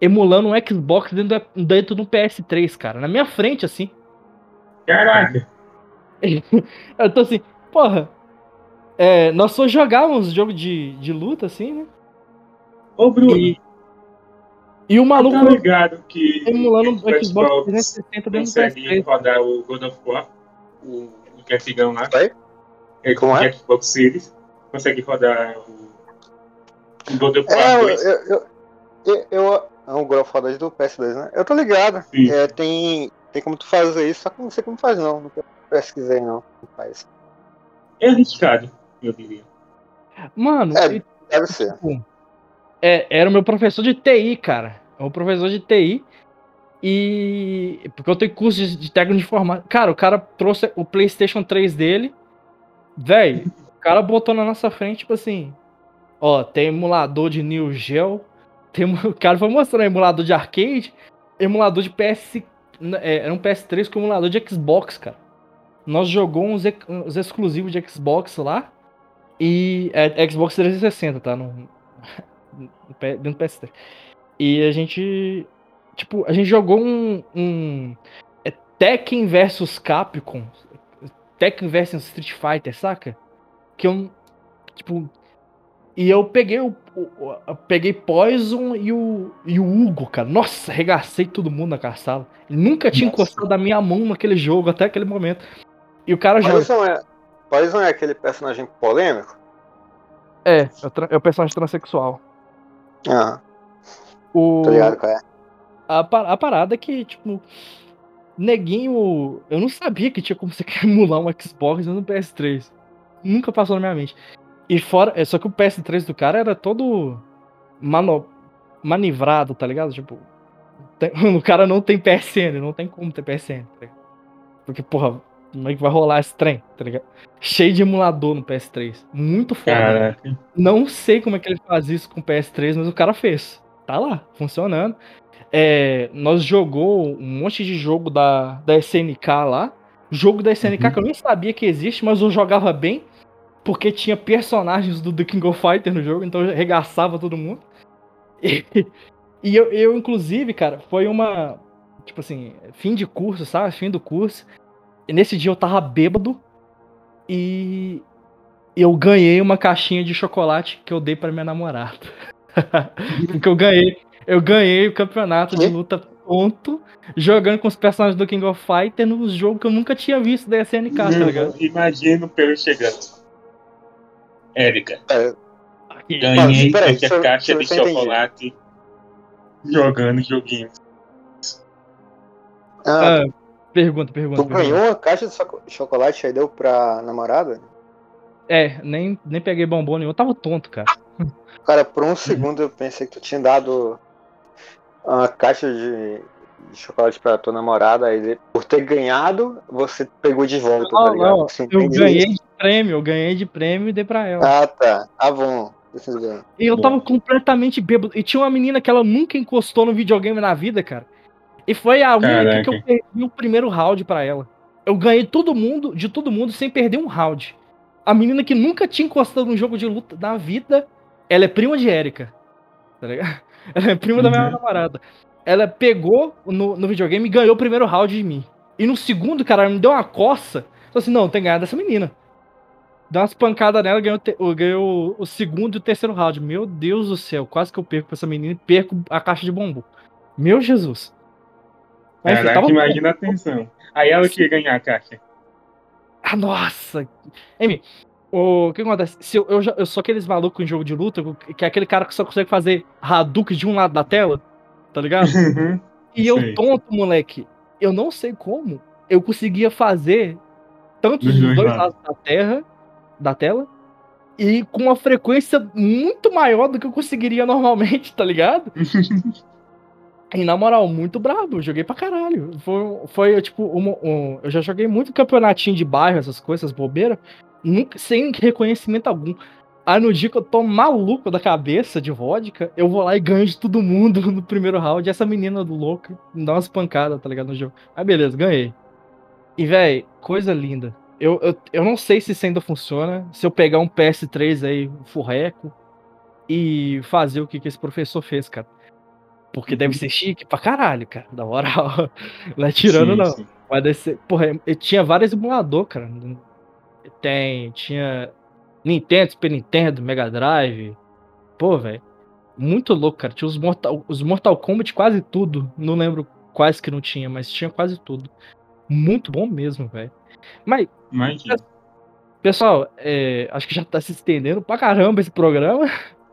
emulando um Xbox dentro, do, dentro do PS3, cara. Na minha frente, assim. Caraca! eu tô assim, porra. É, nós só jogávamos jogo de, de luta, assim, né? Ô, Bruno. E, e o maluco. Tá ligado que. Emulando o Xbox 360 dentro do PS3. rodar o God of War, o, o Capigão lá. Oi? É, Como é? Xbox Series. Consegue rodar o, o of War é, 2. Eu, eu, eu, eu, é um God of War 2 do PS2, né? Eu tô ligado. É, tem, tem como tu fazer isso, só que não sei como faz não. Nunca pesquisei não. Como faz. É arriscado, eu diria. Mano, é, deve ser. Tipo, é, era o meu professor de TI, cara. É um professor de TI. E. Porque eu tenho curso de, de técnico de informática. Cara, o cara trouxe o PlayStation 3 dele. Véi, o cara botou na nossa frente, tipo assim. Ó, tem emulador de New Geo tem, o cara foi mostrando emulador de arcade, emulador de PS. É, era um PS3 com emulador de Xbox, cara. Nós jogou uns, uns exclusivos de Xbox lá. E. É, Xbox 360, tá? No, dentro do PS3. E a gente. Tipo, a gente jogou um. um é Tekken vs Capcom. Tekken vs Street Fighter, saca? Que eu. Tipo, e eu peguei o, o eu peguei Poison e o, e o Hugo, cara. Nossa, arregacei todo mundo na sala. Nunca tinha Nossa. encostado a minha mão naquele jogo até aquele momento. E o cara Poison joga. É, Poison é aquele personagem polêmico? É, é o, é o personagem transexual. Ah. O... Tô ligado qual é. A, a parada é que, tipo, neguinho. Eu não sabia que tinha como você emular um Xbox no PS3. Nunca passou na minha mente. E fora. É, só que o PS3 do cara era todo. Mano, manivrado, tá ligado? Tipo. Tem, o cara não tem PSN, não tem como ter PSN, tá Porque, porra, como é que vai rolar esse trem, tá ligado? Cheio de emulador no PS3. Muito foda. Caraca. Não sei como é que ele faz isso com o PS3, mas o cara fez. Tá lá, funcionando. É, nós jogou um monte de jogo da, da SNK lá. Jogo da SNK uhum. que eu nem sabia que existe, mas eu jogava bem porque tinha personagens do The King of Fighter no jogo, então eu regaçava todo mundo. E, e eu, eu, inclusive, cara, foi uma. Tipo assim, fim de curso, sabe? Fim do curso. E nesse dia eu tava bêbado e eu ganhei uma caixinha de chocolate que eu dei para minha namorada. Porque eu ganhei, eu ganhei o campeonato de luta ponto jogando com os personagens do King of Fighter num jogo que eu nunca tinha visto da SNK, tá ligado? Imagina o Pedro chegando. Érica. É. Ganhei Mas, a caixa de chocolate entendi. jogando joguinhos. Ah, ah, pergunta, pergunta. Tu ganhou uma caixa de chocolate e deu pra namorada? É, nem, nem peguei bombom nenhum. Eu tava tonto, cara. Cara, por um segundo eu pensei que tu tinha dado uma caixa de, de chocolate pra tua namorada e por ter ganhado, você pegou de volta, tá não, tá ligado? Não, assim, eu ganhei prêmio, eu ganhei de prêmio e dei pra ela. Ah, tá. Ah, bom. E eu tava completamente bêbado. E tinha uma menina que ela nunca encostou no videogame na vida, cara. E foi a única Caraca. que eu perdi o primeiro round para ela. Eu ganhei todo mundo, de todo mundo, sem perder um round. A menina que nunca tinha encostado num jogo de luta na vida, ela é prima de Erika. Tá ligado? Ela é prima uhum. da minha uhum. namorada ela pegou no, no videogame e ganhou o primeiro round de mim. E no segundo, cara, ela me deu uma coça. Falei assim, não, tem que ganhar dessa menina. Deu umas pancadas nela, ganhou, ganhou o segundo e o terceiro round. Meu Deus do céu, quase que eu perco pra essa menina e perco a caixa de bombo. Meu Jesus. Mas, Caraca, tava... imagina a atenção. Aí ela que ia ganhar a caixa. Ah, nossa! Amy, O que acontece? Se eu, eu, já- eu sou aqueles malucos em jogo de luta, que é aquele cara que só consegue fazer Hadouken de um lado da tela, tá ligado? E eu Sei. tonto, moleque, eu não sei como eu conseguia fazer tanto Dos dos dois lados da terra, da tela, e com uma frequência muito maior do que eu conseguiria normalmente, tá ligado? E na moral, muito brabo, joguei pra caralho. Foi, foi tipo, um, um- eu já joguei muito campeonatinho de bairro, essas coisas, bobeiras, nunca, sem reconhecimento algum. Aí no dia que eu tô maluco da cabeça de vodka, eu vou lá e ganho de todo mundo no primeiro round. Essa menina do louco me dá umas pancadas, tá ligado? No jogo. Aí beleza, ganhei. E, véi, coisa linda. Eu, eu, eu não sei se isso ainda funciona. Se eu pegar um PS3 aí, um furreco, e fazer o que, que esse professor fez, cara. Porque deve ser chique pra caralho, cara. Da moral. Não é tirando, Sim, não. sim. Mas deve ser. Porra, eu tinha vários emuladores, cara. Tem. Tinha. Nintendo, Super Nintendo, Mega Drive. Pô, velho. Muito louco, cara. Tinha os Mortal, os Mortal Kombat quase tudo. Não lembro quais que não tinha, mas tinha quase tudo. Muito bom mesmo, velho. Mas, Imagina. pessoal, é, acho que já tá se estendendo pra caramba esse programa.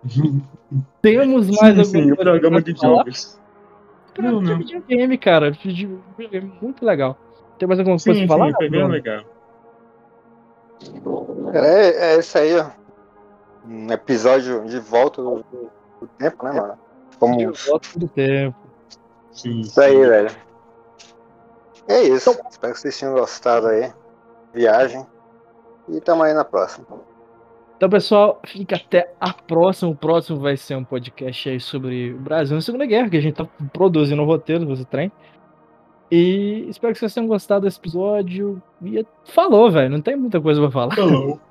Temos mais Sim, sim, alguma o programa de falar? jogos. Programa Não, de não. videogame, cara. De videogame muito legal. Tem mais alguma coisa Sim, pra falar? sim, foi bem Bruno? legal. Cara, é, é isso aí, ó. Um episódio de volta do, do tempo, né, mano? Como De volta do tempo. Sim, isso aí, sim. velho. É isso. Espero que vocês tenham gostado aí. Viagem. E tamo aí na próxima. Então, pessoal, fica até a próxima. O próximo vai ser um podcast aí sobre o Brasil na Segunda Guerra, que a gente tá produzindo o roteiro desse trem. E espero que vocês tenham gostado desse episódio. E falou, velho. Não tem muita coisa pra falar. Falou.